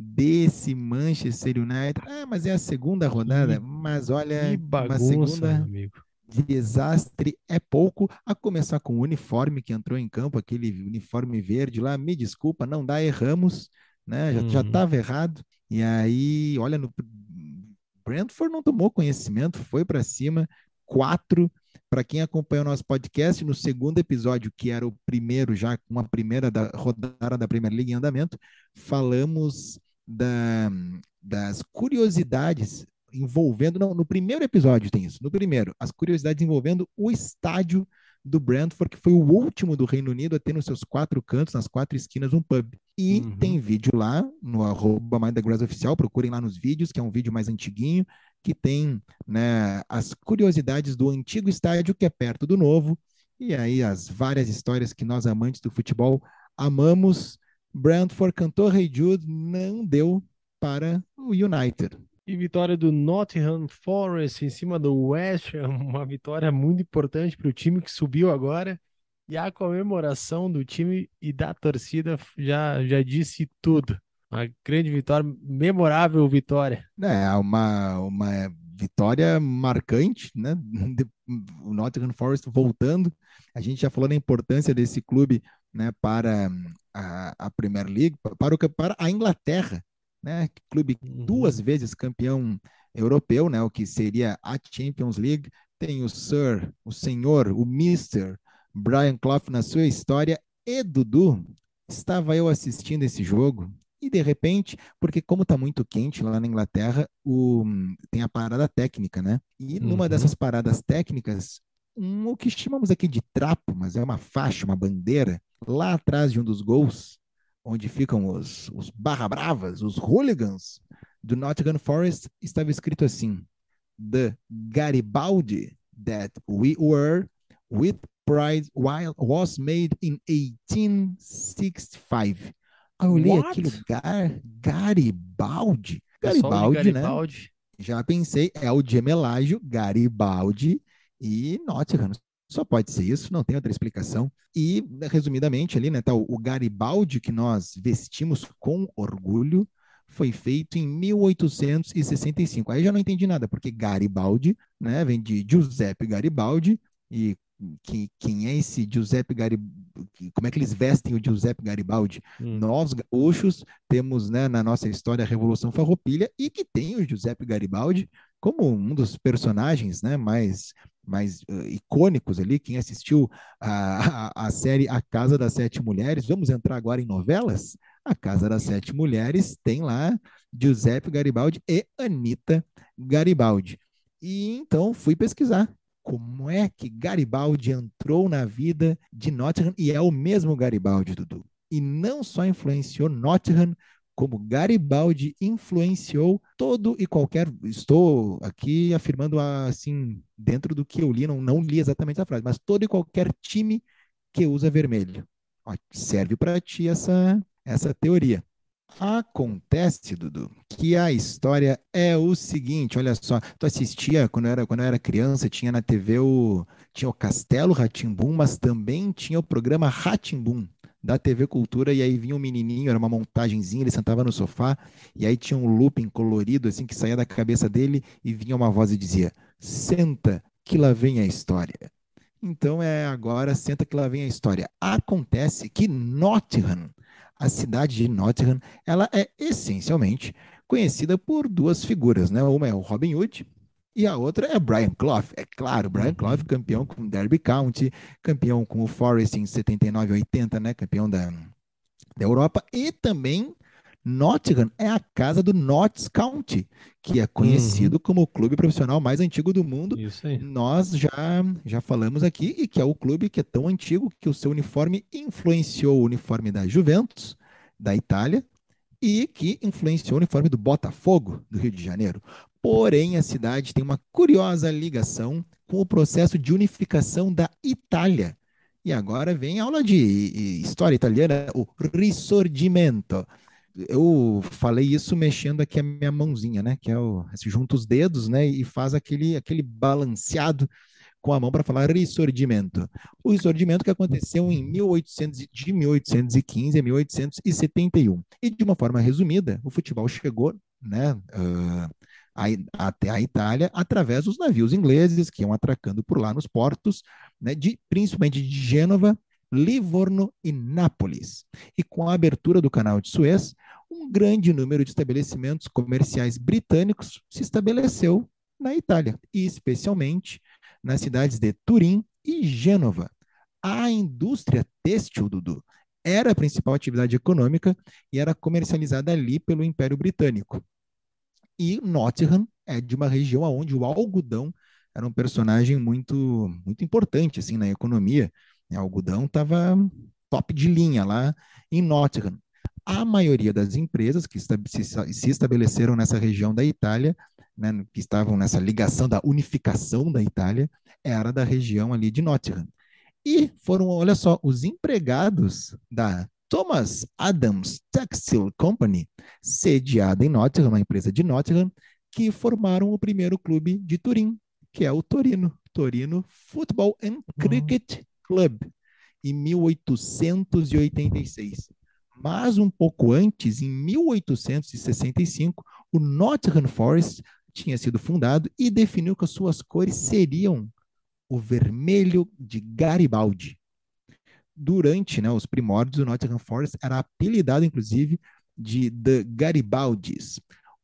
desse Manchester United? Ah, mas é a segunda rodada. Que- mas olha, Que uma bagunça, meu segunda amigo. desastre é pouco. A começar com o uniforme que entrou em campo, aquele uniforme verde lá. Me desculpa, não dá, erramos, né? Já já Uhum. estava errado. E aí, olha, no Brentford não tomou conhecimento, foi para cima. Quatro. Para quem acompanhou nosso podcast, no segundo episódio, que era o primeiro, já com a primeira da rodada da Premier League em andamento, falamos da, das curiosidades envolvendo. Não, no primeiro episódio tem isso. No primeiro, as curiosidades envolvendo o estádio do Brentford, que foi o último do Reino Unido a ter nos seus quatro cantos, nas quatro esquinas, um pub. E Uhum. tem vídeo lá no arroba Oficial, procurem lá nos vídeos, que é um vídeo mais antiguinho, que tem né, as curiosidades do antigo estádio, que é perto do novo, e aí as várias histórias que nós amantes do futebol amamos. Brentford cantou Rei Jude, não deu para o United. E vitória do Nottingham Forest em cima do West Ham, *laughs* uma vitória muito importante para o time que subiu agora. E a comemoração do time e da torcida já, já disse tudo. Uma grande vitória, memorável vitória. É uma, uma vitória marcante, né? *laughs* O Nottingham Forest voltando. A gente já falou da importância desse clube, né, para a, a Premier League, para, o, para a Inglaterra, né? Clube Uhum. duas vezes campeão europeu, né? O que seria a Champions League. Tem o Sir, o senhor, o Mister Brian Clough na sua história. E Dudu, estava eu assistindo esse jogo e de repente, porque como está muito quente lá na Inglaterra, o, tem a parada técnica, né? E numa Uhum. dessas paradas técnicas, um, o que chamamos aqui de trapo, mas é uma faixa, uma bandeira, lá atrás de um dos gols, onde ficam os, os barra bravas, os hooligans do Nottingham Forest, estava escrito assim: The Garibaldi that we were with pride while was made in 1865. Aí eu olhei What? aquilo, Gar, Garibaldi? Pessoal de Garibaldi, né? Garibaldi. Já pensei, é o gemelágio Garibaldi e Nottingham. Só pode ser isso, não tem outra explicação. E, resumidamente, ali, né, tá, o Garibaldi que nós vestimos com orgulho foi feito em 1865. Aí já não entendi nada, porque Garibaldi, né, vem de Giuseppe Garibaldi, e que, quem é esse Giuseppe Garibaldi? Como é que eles vestem o Giuseppe Garibaldi? Hum. Nós, gaúchos, temos né, na nossa história a Revolução Farroupilha e que tem o Giuseppe Garibaldi como um dos personagens né, mais, mais uh, icônicos ali. Quem assistiu a, a, a série A Casa das Sete Mulheres, vamos entrar agora em novelas? A Casa das Sete Mulheres tem lá Giuseppe Garibaldi e Anita Garibaldi. E então fui pesquisar como é que Garibaldi entrou na vida de Nottingham e é o mesmo Garibaldi, Dudu. E não só influenciou Nottingham, como Garibaldi influenciou todo e qualquer. Estou aqui afirmando assim, dentro do que eu li, não, não li exatamente a frase, mas todo e qualquer time que usa vermelho. Ó, serve para ti essa, essa teoria. Acontece, Dudu, que a história é o seguinte, olha só, tu assistia quando eu era, quando eu era criança, tinha na TV o tinha o Castelo Ratimbum, mas também tinha o programa Ratimbum da TV Cultura e aí vinha um menininho, era uma montagenzinha, ele sentava no sofá e aí tinha um looping colorido assim que saía da cabeça dele e vinha uma voz e dizia: "Senta que lá vem a história". Então é agora, senta que lá vem a história. Acontece que Nottingham a cidade de Nottingham, ela é essencialmente conhecida por duas figuras, né? Uma é o Robin Hood e a outra é Brian Clough. É claro, Brian Uhum. Clough, campeão com Derby County, campeão com o Forest em 79 e 80, né? Campeão da, da Europa e também Nottingham é a casa do Notts County, que é conhecido como o clube profissional mais antigo do mundo Isso aí. nós já, já falamos aqui, e que é o clube que é tão antigo que o seu uniforme influenciou o uniforme da Juventus, da Itália, e que influenciou o uniforme do Botafogo, do Rio de Janeiro. Porém, a cidade tem uma curiosa ligação com o processo de unificação da Itália, E agora vem aula de história italiana, o Risorgimento. Eu falei isso mexendo aqui a minha mãozinha, né? Que é o, junta os dedos, né? E faz aquele, aquele balanceado com a mão para falar Risorgimento. O Risorgimento que aconteceu em 1800, de 1815 a 1871. E de uma forma resumida, o futebol chegou, né? Uh, a, até a Itália através dos navios ingleses que iam atracando por lá nos portos, né, de, principalmente de Gênova, Livorno e Nápoles. E com a abertura do canal de Suez, um grande número de estabelecimentos comerciais britânicos se estabeleceu na Itália, e especialmente nas cidades de Turim e Gênova. A indústria têxtil, Dudu, era a principal atividade econômica e era comercializada ali pelo Império Britânico. E Nottingham é de uma região onde o algodão era um personagem muito muito importante assim na economia. O algodão estava top de linha lá em Nottingham. A maioria das empresas que se estabeleceram nessa região da Itália, né, que estavam nessa ligação da unificação da Itália, era da região ali de Nottingham. E foram, olha só, os empregados da Thomas Adams Textile Company, sediada em Nottingham, uma empresa de Nottingham, que formaram o primeiro clube de Turim, que é o Torino, Torino Football and uhum. Cricket Club, em 1886. Mas um pouco antes, em 1865, o Nottingham Forest tinha sido fundado e definiu que as suas cores seriam o vermelho de Garibaldi durante né, os primórdios, o Nottingham Forest era apelidado, inclusive, de The Garibaldis.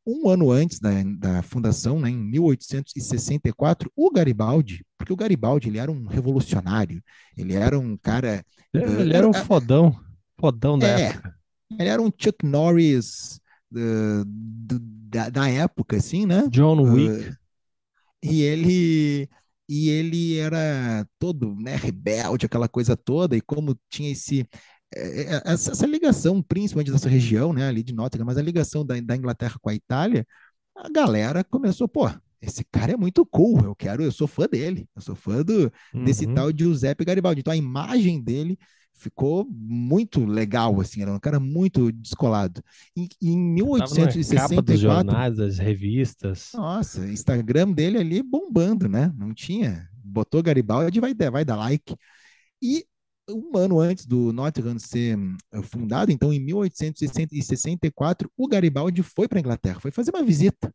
Um ano antes da, da fundação, né, em 1864, o Garibaldi, porque o Garibaldi ele era um revolucionário, ele era um cara. Ele, uh, era um fodão, fodão da é, época. Ele era um Chuck Norris uh, do, da, da, época, assim, né? John Wick. Uh, e ele e ele era todo né, rebelde, aquela coisa toda, e como tinha esse eh, eh, essa, essa, ligação, principalmente dessa região, né, ali de Nottingham, mas a ligação da, da Inglaterra com a Itália, a galera começou, pô, esse cara é muito cool, eu quero, eu sou fã dele, eu sou fã do, uhum. desse tal de Giuseppe Garibaldi. Então a imagem dele ficou muito legal, assim, era um cara muito descolado. E, em 1864... Capa dos jornais, das revistas. Nossa, Instagram dele ali bombando, né? Não tinha... Botou Garibaldi, vai, vai dar like. E um ano antes do Nottingham ser eh, fundado, então em 1864, o Garibaldi foi para a Inglaterra, foi fazer uma visita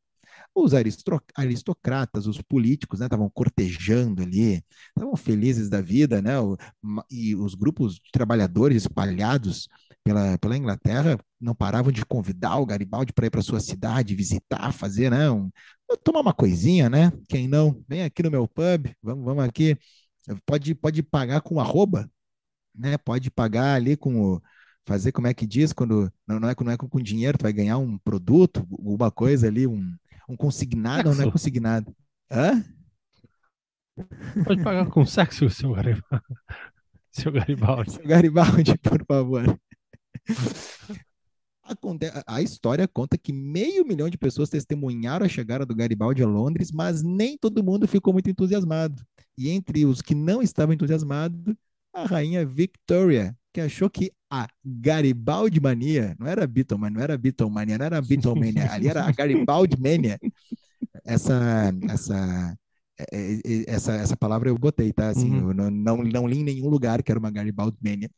os aristocratas, os políticos, né, estavam cortejando ali, estavam felizes da vida, né, e os grupos de trabalhadores espalhados pela, pela Inglaterra não paravam de convidar o Garibaldi para ir para sua cidade, visitar, fazer, né, um, tomar uma coisinha, né, quem não, vem aqui no meu pub, vamos, vamos aqui, pode, pode pagar com arroba, né, pode pagar ali com o fazer como é que diz quando não, não é não é com dinheiro tu vai ganhar um produto alguma coisa ali um um consignado ou não é consignado? Hã? Pode pagar com sexo, seu Garibaldi. *laughs* Seu Garibaldi. Seu Garibaldi, por favor. A história conta que meio milhão de pessoas testemunharam a chegada do Garibaldi a Londres, mas nem todo mundo ficou muito entusiasmado. E entre os que não estavam entusiasmados, a rainha Victoria, que achou que a Garibaldi mania, não era Beatlemania, não era Beatlemania, não era Beatlemania, ali era a Garibaldi mania. Essa, essa, é, é, é, essa, essa palavra eu botei, tá? Assim, uhum. não, não, não, li em nenhum lugar que era uma Garibaldi mania.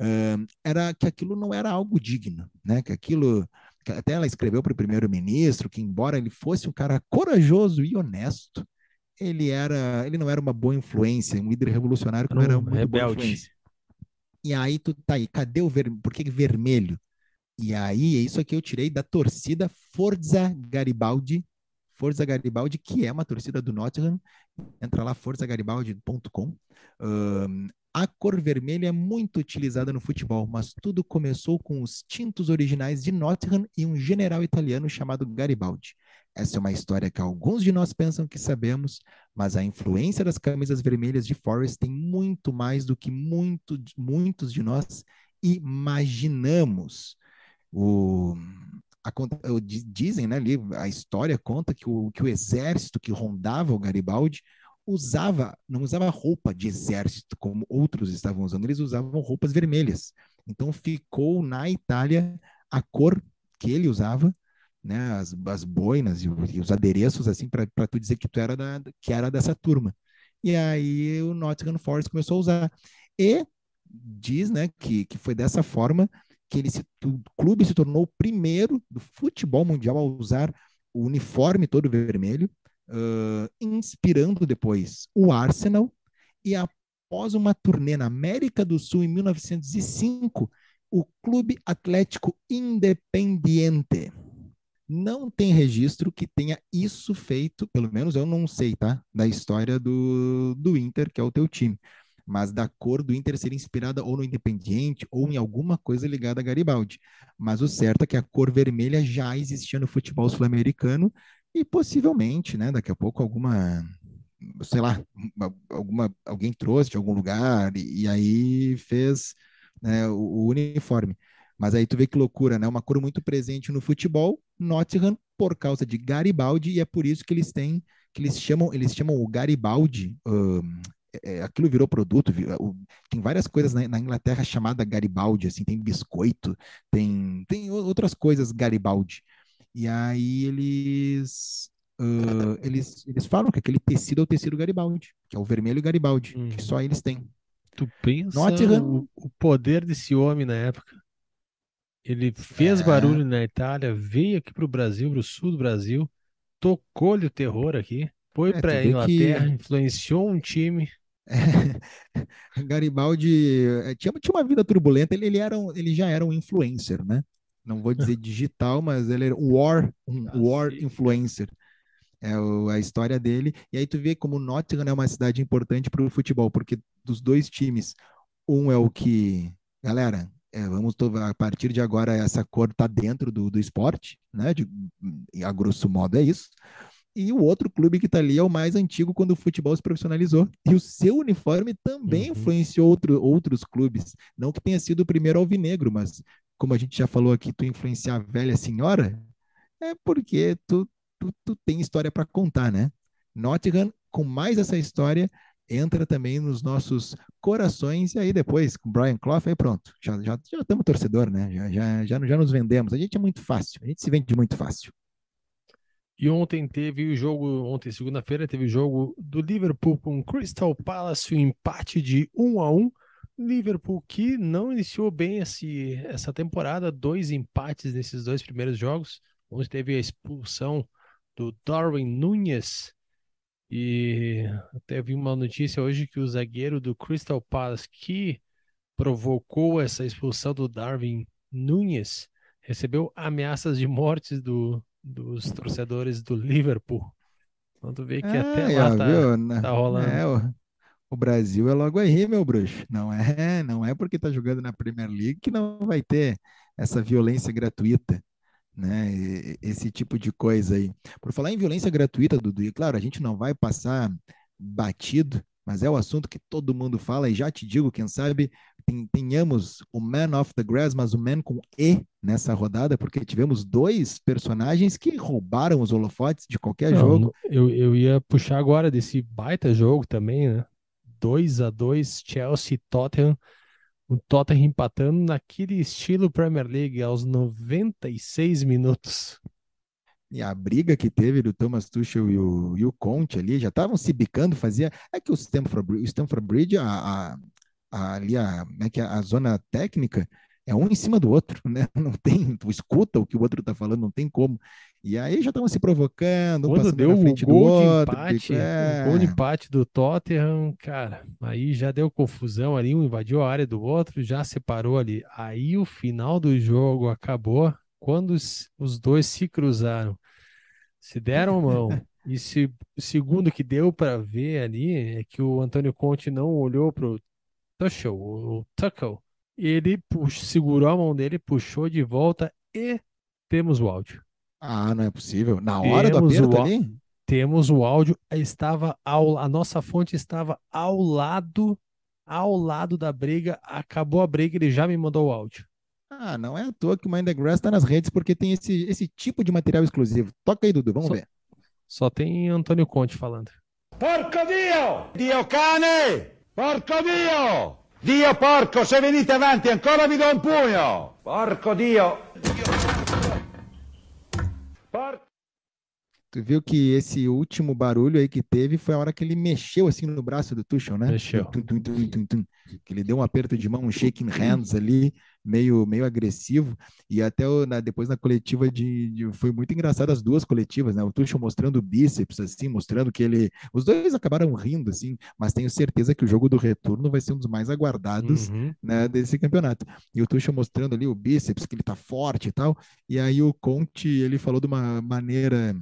Uh, era que aquilo não era algo digno, né? Que aquilo, que até ela escreveu para o primeiro-ministro que embora ele fosse um cara corajoso e honesto, ele era, ele não era uma boa influência, um líder revolucionário que não, não era uma boa influência. E aí tu tá aí, cadê o vermelho? Por que vermelho? E aí é isso aqui eu tirei da torcida Forza Garibaldi, Forza Garibaldi, que é uma torcida do Nottingham. Entra lá forzagaribaldi.com. Um, a cor vermelha é muito utilizada no futebol, mas tudo começou com os tintos originais de Nottingham e um general italiano chamado Garibaldi. Essa é uma história que alguns de nós pensam que sabemos, mas a influência das camisas vermelhas de Forest tem muito mais do que muito, muitos de nós imaginamos. O, a, dizem, né, ali, a história conta que o, que o exército que rondava o Garibaldi usava, não usava roupa de exército como outros estavam usando, eles usavam roupas vermelhas. Então ficou na Itália a cor que ele usava, né, as, as boinas e, os adereços assim para tu dizer que tu era da, que era dessa turma. E aí o Nottingham Forest começou a usar. E diz, né, que, que foi dessa forma que ele se, o clube se tornou o primeiro do futebol mundial a usar o uniforme todo vermelho, uh, inspirando depois o Arsenal. E após uma turnê na América do Sul em 1905, o Clube Atlético Independiente não tem registro que tenha isso feito, pelo menos eu não sei, tá? Da história do, do Inter, que é o teu time. Mas da cor do Inter ser inspirada ou no Independiente ou em alguma coisa ligada a Garibaldi. Mas o certo é que a cor vermelha já existia no futebol sul-americano e possivelmente, né, daqui a pouco alguma, sei lá, alguma, alguém trouxe de algum lugar e, e aí fez né, o, o uniforme. Mas aí tu vê que loucura, né? Uma cor muito presente no futebol, Nottingham, por causa de Garibaldi, e é por isso que eles têm, que eles chamam, eles chamam o Garibaldi, uh, é, aquilo virou produto, tem várias coisas na, na, Inglaterra chamada Garibaldi, assim, tem biscoito, tem, tem outras coisas Garibaldi. E aí eles, uh, eles, eles falam que aquele tecido é o tecido Garibaldi, que é o vermelho Garibaldi, hum. que só eles têm. Tu pensa Nottingham, o, o poder desse homem na época? Ele fez é. barulho na Itália, veio aqui para o Brasil, para o sul do Brasil, tocou-lhe o terror aqui, foi é, para a Inglaterra, que... influenciou um time. *laughs* É. Garibaldi é, tinha, tinha uma vida turbulenta, ele, ele, era um, ele já era um influencer, né? Não vou dizer *laughs* digital, mas ele era um war, um ah, war influencer. É o, a história dele. E aí tu vê como Nottingham é uma cidade importante para o futebol, porque dos dois times, um é o que, galera, é, vamos a partir de agora essa cor está dentro do, do esporte, né? De, a grosso modo é isso. E o outro clube que está ali é o mais antigo quando o futebol se profissionalizou. E o seu uniforme também uhum. influenciou outro, outros clubes. Não que tenha sido o primeiro alvinegro, mas como a gente já falou aqui, tu influenciar a velha senhora, é porque tu, tu, tu tem história para contar, né? Nottingham, com mais essa história, entra também nos nossos corações, e aí depois, com Brian Clough, aí pronto, já estamos já, já torcedor, né? Já, já, já, já nos vendemos. A gente é muito fácil, a gente se vende muito fácil. E ontem teve o jogo, ontem, segunda-feira, teve o jogo do Liverpool com Crystal Palace, o um empate de 1 a 1 Liverpool que não iniciou bem esse, essa temporada, dois empates nesses dois primeiros jogos, onde teve a expulsão do Darwin Nunes, e até vi uma notícia hoje que o zagueiro do Crystal Palace que provocou essa expulsão do Darwin Nunes recebeu ameaças de morte do, dos torcedores do Liverpool. Quando vê que ah, até lá tá, viu? tá rolando. É, o, o, Brasil é logo aí, meu bruxo. Não é, não é porque tá jogando na Premier League que não vai ter essa violência gratuita né? Esse tipo de coisa aí. Por falar em violência gratuita, Dudu, e claro, a gente não vai passar batido, mas é o assunto que todo mundo fala, e já te digo, quem sabe tenhamos o Man of the Grass, mas o Man com E nessa rodada, porque tivemos dois personagens que roubaram os holofotes de qualquer não, jogo. Eu, eu ia puxar agora desse baita jogo também, né? 2 a 2 Chelsea Tottenham o Tottenham empatando naquele estilo Premier League aos 96 minutos. E a briga que teve do Thomas Tuchel e o, e o Conte ali, já estavam se bicando, fazia... É que o Stamford, o Stamford Bridge, a, a, a, ali a, é que a zona técnica, é um em cima do outro, né? *laughs* Não tem, tu escuta o que o outro tá falando, não tem como. E aí já estavam se provocando, um Quando deu o gol de outro, empate, é... o gol de empate do Tottenham, cara, aí já deu confusão ali, um invadiu a área do outro, já separou ali. Aí o final do jogo acabou quando os, os dois se cruzaram, se deram mão. e se, o segundo que deu para ver ali é que o Antônio Conte não olhou pro Tuchel, o Tuchel, ele puxou, segurou a mão dele, puxou de volta e temos o áudio. Ah, não é possível. Na hora temos do aperto o, ali? Temos o áudio, estava ao, a nossa fonte estava ao lado, ao lado da briga, acabou a briga, ele já me mandou o áudio. Ah, não é à toa que o Mind the Grass está nas redes, porque tem esse, esse tipo de material exclusivo. Toca aí, Dudu, vamos só, ver. Só tem Antônio Conte falando. Porco Dio! Dio cane! Porco Dio! Dio porco, se venite avanti ancora vi do un pugno! Porco Dio! Porco... Tu viu que esse último barulho aí que teve foi a hora que ele mexeu assim no braço do Tuchel, né? Mexeu. Tum, tum, tum, que ele deu um aperto de mão, um shaking hands ali, meio, meio agressivo. E até o, na, depois na coletiva de, de, Foi muito engraçado as duas coletivas, né? O Tuchel mostrando o bíceps, assim, mostrando que ele. Os dois acabaram rindo, assim, mas tenho certeza que o jogo do retorno vai ser um dos mais aguardados uhum. né, desse campeonato. E o Tuchel mostrando ali o bíceps, que ele tá forte e tal. E aí o Conte, ele falou de uma maneira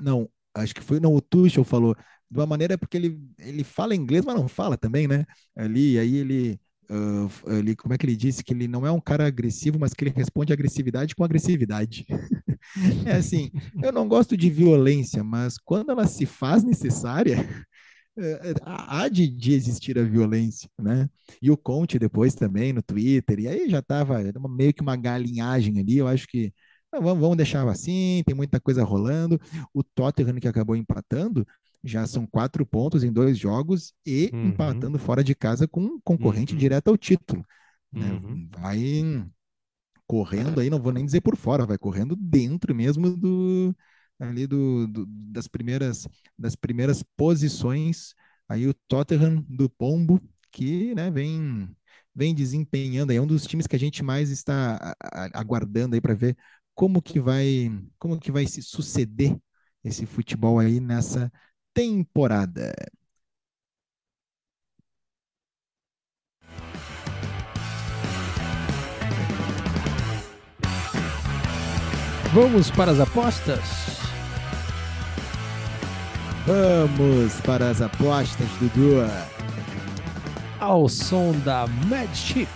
não, acho que foi, não, o Tuchel falou, de uma maneira porque ele, ele fala inglês, mas não fala também, né? Ali, aí ele, uh, ele, como é que ele disse? Que ele não é um cara agressivo, mas que ele responde agressividade com agressividade. *laughs* é assim, eu não gosto de violência, mas quando ela se faz necessária, *laughs* é, é, há de, de, existir a violência, né? E o Conte depois também no Twitter, e aí já estava meio que uma galinhagem ali, eu acho que vamos, vamos deixar assim, tem muita coisa rolando. O Tottenham que acabou empatando, já são quatro pontos em dois jogos e uhum. empatando fora de casa com um concorrente uhum. direto ao título. Né? Uhum. Vai correndo aí, não vou nem dizer por fora, vai correndo dentro mesmo do ali do, do, das primeiras das primeiras posições. Aí o Tottenham do Pombo que né, vem vem desempenhando aí é um dos times que a gente mais está aguardando aí para ver como que vai, como que vai se suceder esse futebol aí nessa temporada. Vamos para as apostas? Vamos para as apostas, Dudu. Ao som da Mad Ship.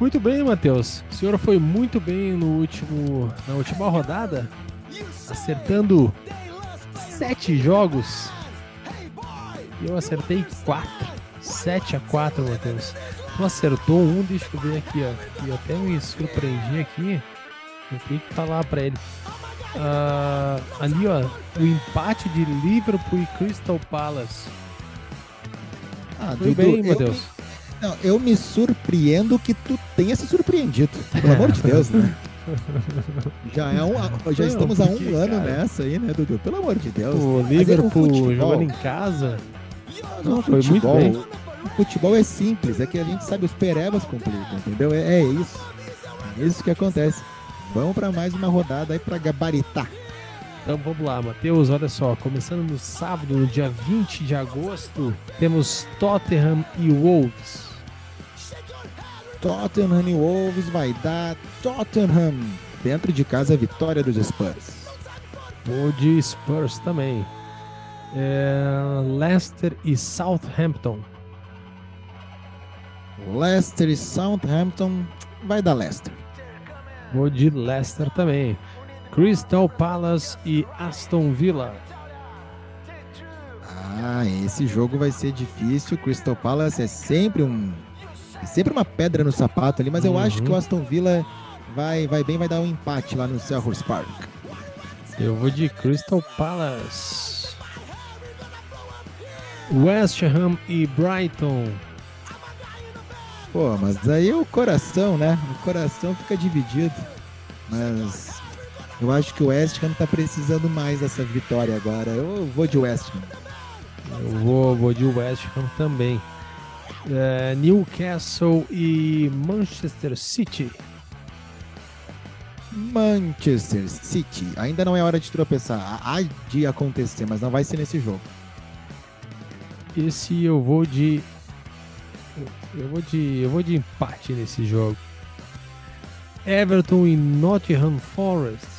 Muito bem, Matheus. O senhor foi muito bem no último, na última rodada, acertando sete jogos. E eu acertei quatro. Sete a quatro, Matheus. Tu acertou um, deixa eu ver aqui, ó. E até me surpreendi aqui. Eu tenho que falar para ele. Uh, ali, ó, o empate de Liverpool e Crystal Palace. Ah, Foi Dudu, bem, Matheus. Não, eu me surpreendo que tu tenha se surpreendido. Pelo amor de Deus, né? *laughs* Já, é um, já não, estamos há um porque, ano cara, nessa aí, né, Dudu? Pelo amor de Deus. O Liverpool jogando em casa. Não, não foi futebol, muito bem. O futebol é simples, é que a gente sabe os perebas complicam, entendeu? É, é isso. É isso que acontece. Vamos para mais uma rodada aí para gabaritar. Então vamos lá, Matheus, olha só, começando no sábado, no dia 20 de agosto, temos Tottenham e Wolves. Tottenham e Wolves vai dar Tottenham. Dentro de casa, a vitória dos Spurs. Vou de Spurs também. É, Leicester e Southampton. Leicester e Southampton vai dar Leicester. Vou de Leicester também. Crystal Palace e Aston Villa. Ah, esse jogo vai ser difícil. Crystal Palace é sempre um sempre uma pedra no sapato ali, mas eu acho que o uhum. Aston Villa vai, vai bem, vai dar um empate lá no Selhurst Park. Eu vou de Crystal Palace. West Ham e Brighton. Pô, mas aí o coração, né? O coração fica dividido. Mas eu acho que o West Ham tá precisando mais dessa vitória agora. Eu vou de West Ham. Eu vou, vou de West Ham também. É, Newcastle e Manchester City. Manchester City. Ainda não é hora de tropeçar. Há de acontecer, mas não vai ser nesse jogo. Esse eu vou de. Eu vou de. Eu vou de empate nesse jogo. Everton e Nottingham Forest.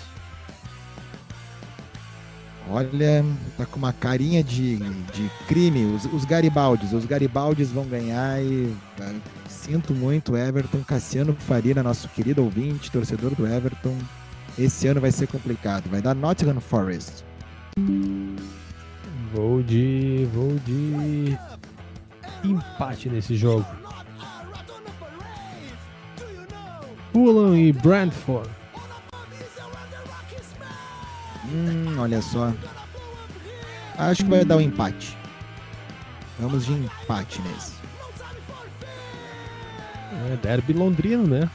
Olha, tá com uma carinha de, de crime. Os, os Garibaldes, os Garibaldes vão ganhar e ah, sinto muito, Everton. Cassiano Farina, nosso querido ouvinte, torcedor do Everton. Esse ano vai ser complicado. Vai dar Nottingham Forest. Vou de. Vou de. Empate nesse jogo. Fulham e Brentford. Hum, olha só. Acho que vai dar um empate. Vamos de empate nesse. É derby londrino, né?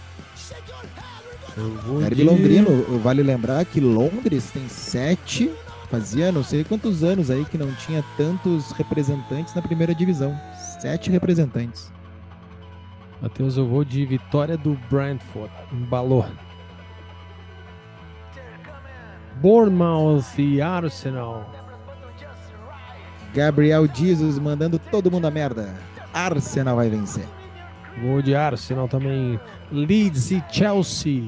Derby de... londrino. Vale lembrar que Londres tem sete. Fazia não sei quantos anos aí que não tinha tantos representantes na primeira divisão. Sete representantes. Matheus, eu vou de vitória do Brentford. Embalou. Bournemouth e Arsenal. Gabriel Jesus mandando todo mundo a merda. Arsenal vai vencer. Gol de Arsenal também. Leeds e Chelsea.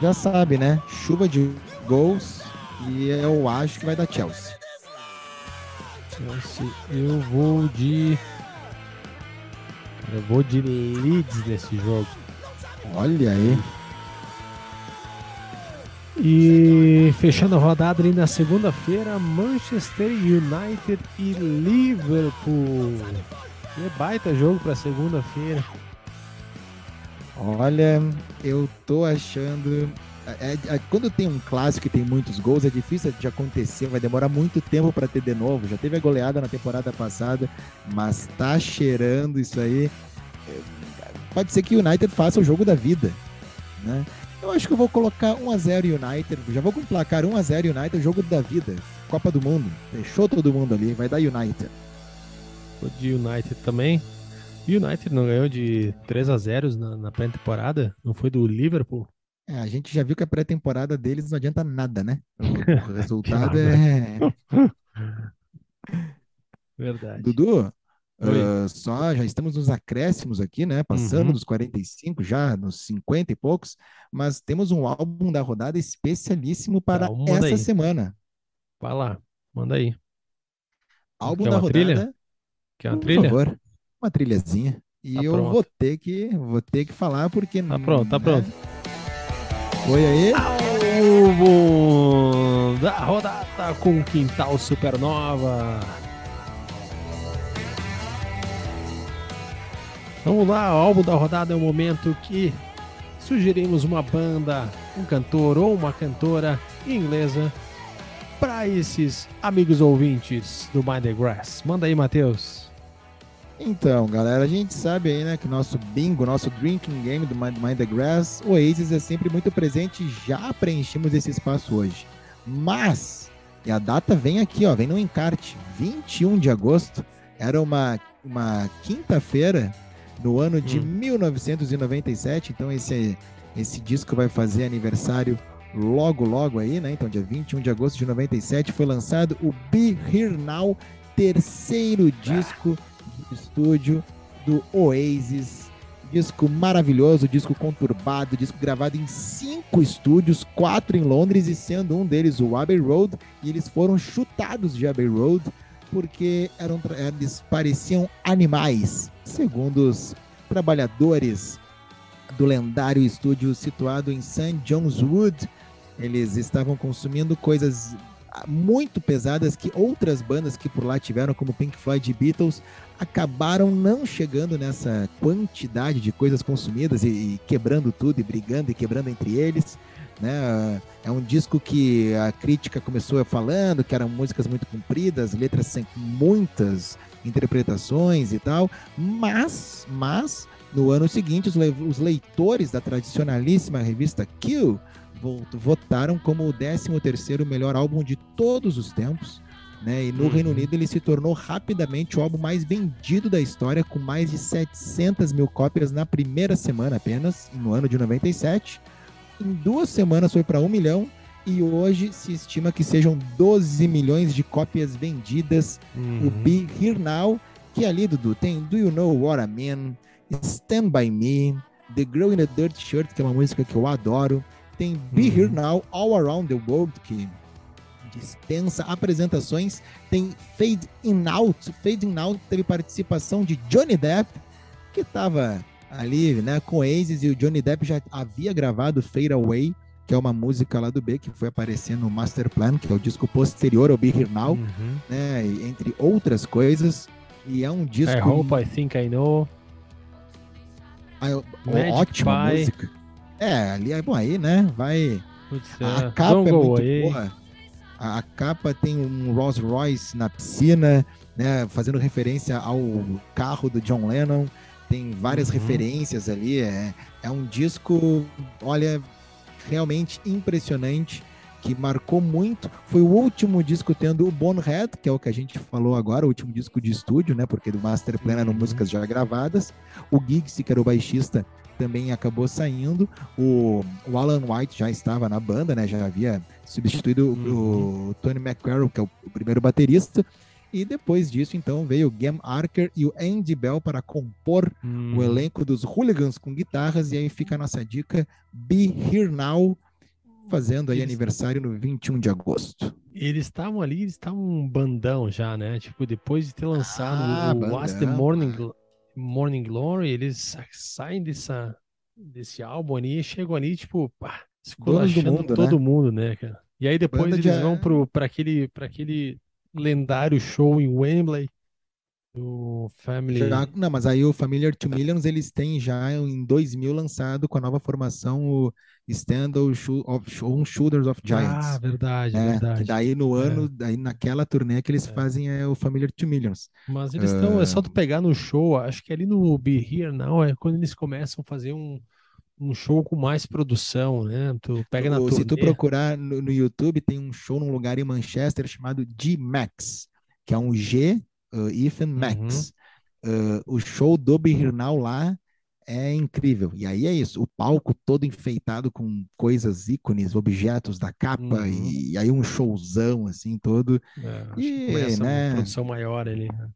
Já sabe, né? Chuva de gols e eu acho que vai dar Chelsea. Chelsea, eu vou de. Eu vou de Leeds nesse jogo. Olha aí. E fechando a rodada ali na segunda-feira, Manchester United e Liverpool. Que baita jogo para segunda-feira. Olha, eu tô achando. É, é, quando tem um clássico e tem muitos gols, é difícil de acontecer, vai demorar muito tempo para ter de novo. Já teve a goleada na temporada passada, mas tá cheirando isso aí. Pode ser que o United faça o jogo da vida, né? Eu acho que eu vou colocar 1x0 United. Já vou com placar 1x0 United, jogo da vida. Copa do Mundo. Fechou todo mundo ali, vai dar United. Vou de United também. United não ganhou de 3 a 0 na, na pré-temporada? Não foi do Liverpool? É, a gente já viu que a pré-temporada deles não adianta nada, né? O *laughs* resultado é. *laughs* Verdade. Dudu, Uh, só já estamos nos acréscimos aqui, né? Passando uhum. dos 45, já nos 50 e poucos, mas temos um álbum da rodada especialíssimo para então, essa aí. semana. Vai lá, manda aí. Álbum da rodada. Trilha? Quer uma trilha? Por favor, uma trilhazinha. E tá eu pronto. vou ter que vou ter que falar porque Tá pronto, tá né? pronto. Foi aí. Álbum da rodada com Quintal Supernova. Vamos lá, o álbum da rodada é o momento que sugerimos uma banda, um cantor ou uma cantora inglesa para esses amigos ouvintes do Mind the Grass. Manda aí, Matheus. Então, galera, a gente sabe aí, né, que nosso bingo, nosso drinking game do Mind, Mind the Grass, o Oasis é sempre muito presente, já preenchemos esse espaço hoje. Mas, e a data vem aqui, ó, vem no encarte, 21 de agosto, era uma, uma quinta-feira, no ano de hum. 1997. Então esse, esse disco vai fazer aniversário logo, logo aí, né? Então, dia 21 de agosto de 97 foi lançado o Be Here Now, terceiro disco de estúdio do Oasis. Disco maravilhoso, disco conturbado, disco gravado em cinco estúdios, quatro em Londres e sendo um deles o Abbey Road. E eles foram chutados de Abbey Road porque eram, eles pareciam animais, segundo os trabalhadores do lendário estúdio situado em St. John's Wood. Eles estavam consumindo coisas muito pesadas que outras bandas que por lá tiveram, como Pink Floyd e Beatles, acabaram não chegando nessa quantidade de coisas consumidas e, e quebrando tudo, e brigando e quebrando entre eles. Né? É um disco que a crítica começou falando que eram músicas muito compridas, letras sem muitas interpretações e tal, mas, mas no ano seguinte os, le os leitores da tradicionalíssima revista Q votaram como o 13º melhor álbum de todos os tempos. Né? E no uhum. Reino Unido ele se tornou rapidamente o álbum mais vendido da história, com mais de 700 mil cópias na primeira semana apenas, no ano de 97 em duas semanas foi para um milhão e hoje se estima que sejam 12 milhões de cópias vendidas. Uhum. O Be Here Now, que ali, Dudu, tem Do You Know What I Mean, Stand By Me, The Girl in a Dirt Shirt, que é uma música que eu adoro. Tem Be uhum. Here Now, All Around the World, que dispensa apresentações. Tem Fade In Out. Fade In Out teve participação de Johnny Depp, que estava ali, né, com Oasis e o Johnny Depp já havia gravado Fade Away, que é uma música lá do B que foi aparecer no Master Plan, que é o disco posterior ao Be Here Now, uhum. né, entre outras coisas. E é um disco. I Hope I Think I Know. Ah, ótima Pie. música. É, ali, bom, aí, né, vai. Putz, a, a capa é muito boa. A, a, capa tem um Rolls Royce na piscina, né, fazendo referência ao carro do John Lennon. Tem várias uhum. referências ali. É, é um disco, olha, realmente impressionante que marcou muito. Foi o último disco tendo o Bonehead, que é o que a gente falou agora, o último disco de estúdio, né? Porque do Master Plan eram uhum. músicas já gravadas. O Giggs, que era o baixista, também acabou saindo. O, o, Alan White já estava na banda, né? Já havia substituído uhum. o Tony McCarroll, que é o, o, primeiro baterista. E depois disso, então, veio o Gam Archer e o Andy Bell para compor uhum. o elenco dos Hooligans com guitarras. E aí fica a nossa dica: Be Here Now fazendo aí eles... aniversário no 21 de agosto. Eles estavam ali, eles estavam um bandão já, né? Tipo, depois de ter lançado ah, o What's the Morning, Morning Glory, eles saem dessa, desse álbum ali e chegam ali, tipo, pá, esculachando mundo, todo né? mundo, né, cara? E aí depois Banda eles de... vão pro, pra, aquele, pra aquele lendário show em Wembley. O Family. Já, não, mas aí o Familiar to Millions eles têm já em 2000 lançado com a nova formação o Stand on Shoulders of Giants. Ah, verdade, é, verdade. daí no é. ano, é. daí naquela turnê que eles é. fazem é o Familiar to Millions. Mas eles estão, uh... é só tu pegar no show, acho que ali no Be Here não é quando eles começam a fazer um, um show com mais produção, né? Tu pega na Se tu procurar no, no YouTube, tem um show num lugar em Manchester chamado G-Max, que é um G uh, Ethan Max. Uhum. Uh, o show do Birnal lá é incrível. E aí é isso, o palco todo enfeitado com coisas, ícones, objetos da capa, uhum. e, e, aí um showzão, assim, todo. É, e, né? uma produção maior ali. Né?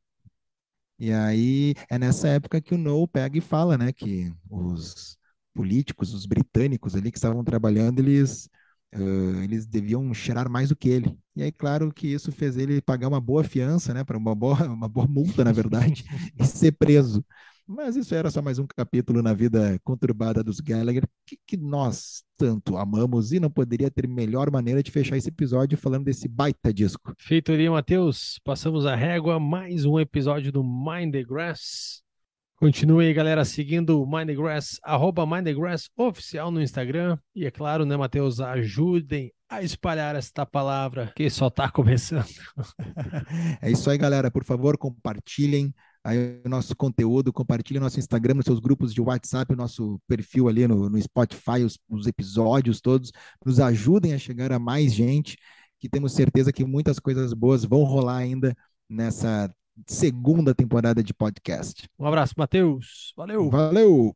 E aí é nessa época que o Noel pega e fala, né, que os políticos, os britânicos ali que estavam trabalhando, eles Uh, eles deviam cheirar mais do que ele. E aí, claro que isso fez ele pagar uma boa fiança, né, para uma boa, *laughs* uma boa multa, na verdade, e ser preso. Mas isso era só mais um capítulo na vida conturbada dos Gallagher, que, que, nós tanto amamos e não poderia ter melhor maneira de fechar esse episódio falando desse baita disco. Feitoria, Matheus, passamos a régua, mais um episódio do Mind the Grass. Continue aí, galera, seguindo o Mindgrass, arroba Mindgrass oficial no Instagram. E é claro, né, Matheus, ajudem a espalhar esta palavra que só está começando. *laughs* é isso aí, galera. Por favor, compartilhem aí o nosso conteúdo, compartilhem nosso Instagram, nos seus grupos de WhatsApp, o nosso perfil ali no, no Spotify, os, os episódios todos. Nos ajudem a chegar a mais gente, que temos certeza que muitas coisas boas vão rolar ainda nessa segunda temporada de podcast. Um abraço, Matheus. Valeu. Valeu.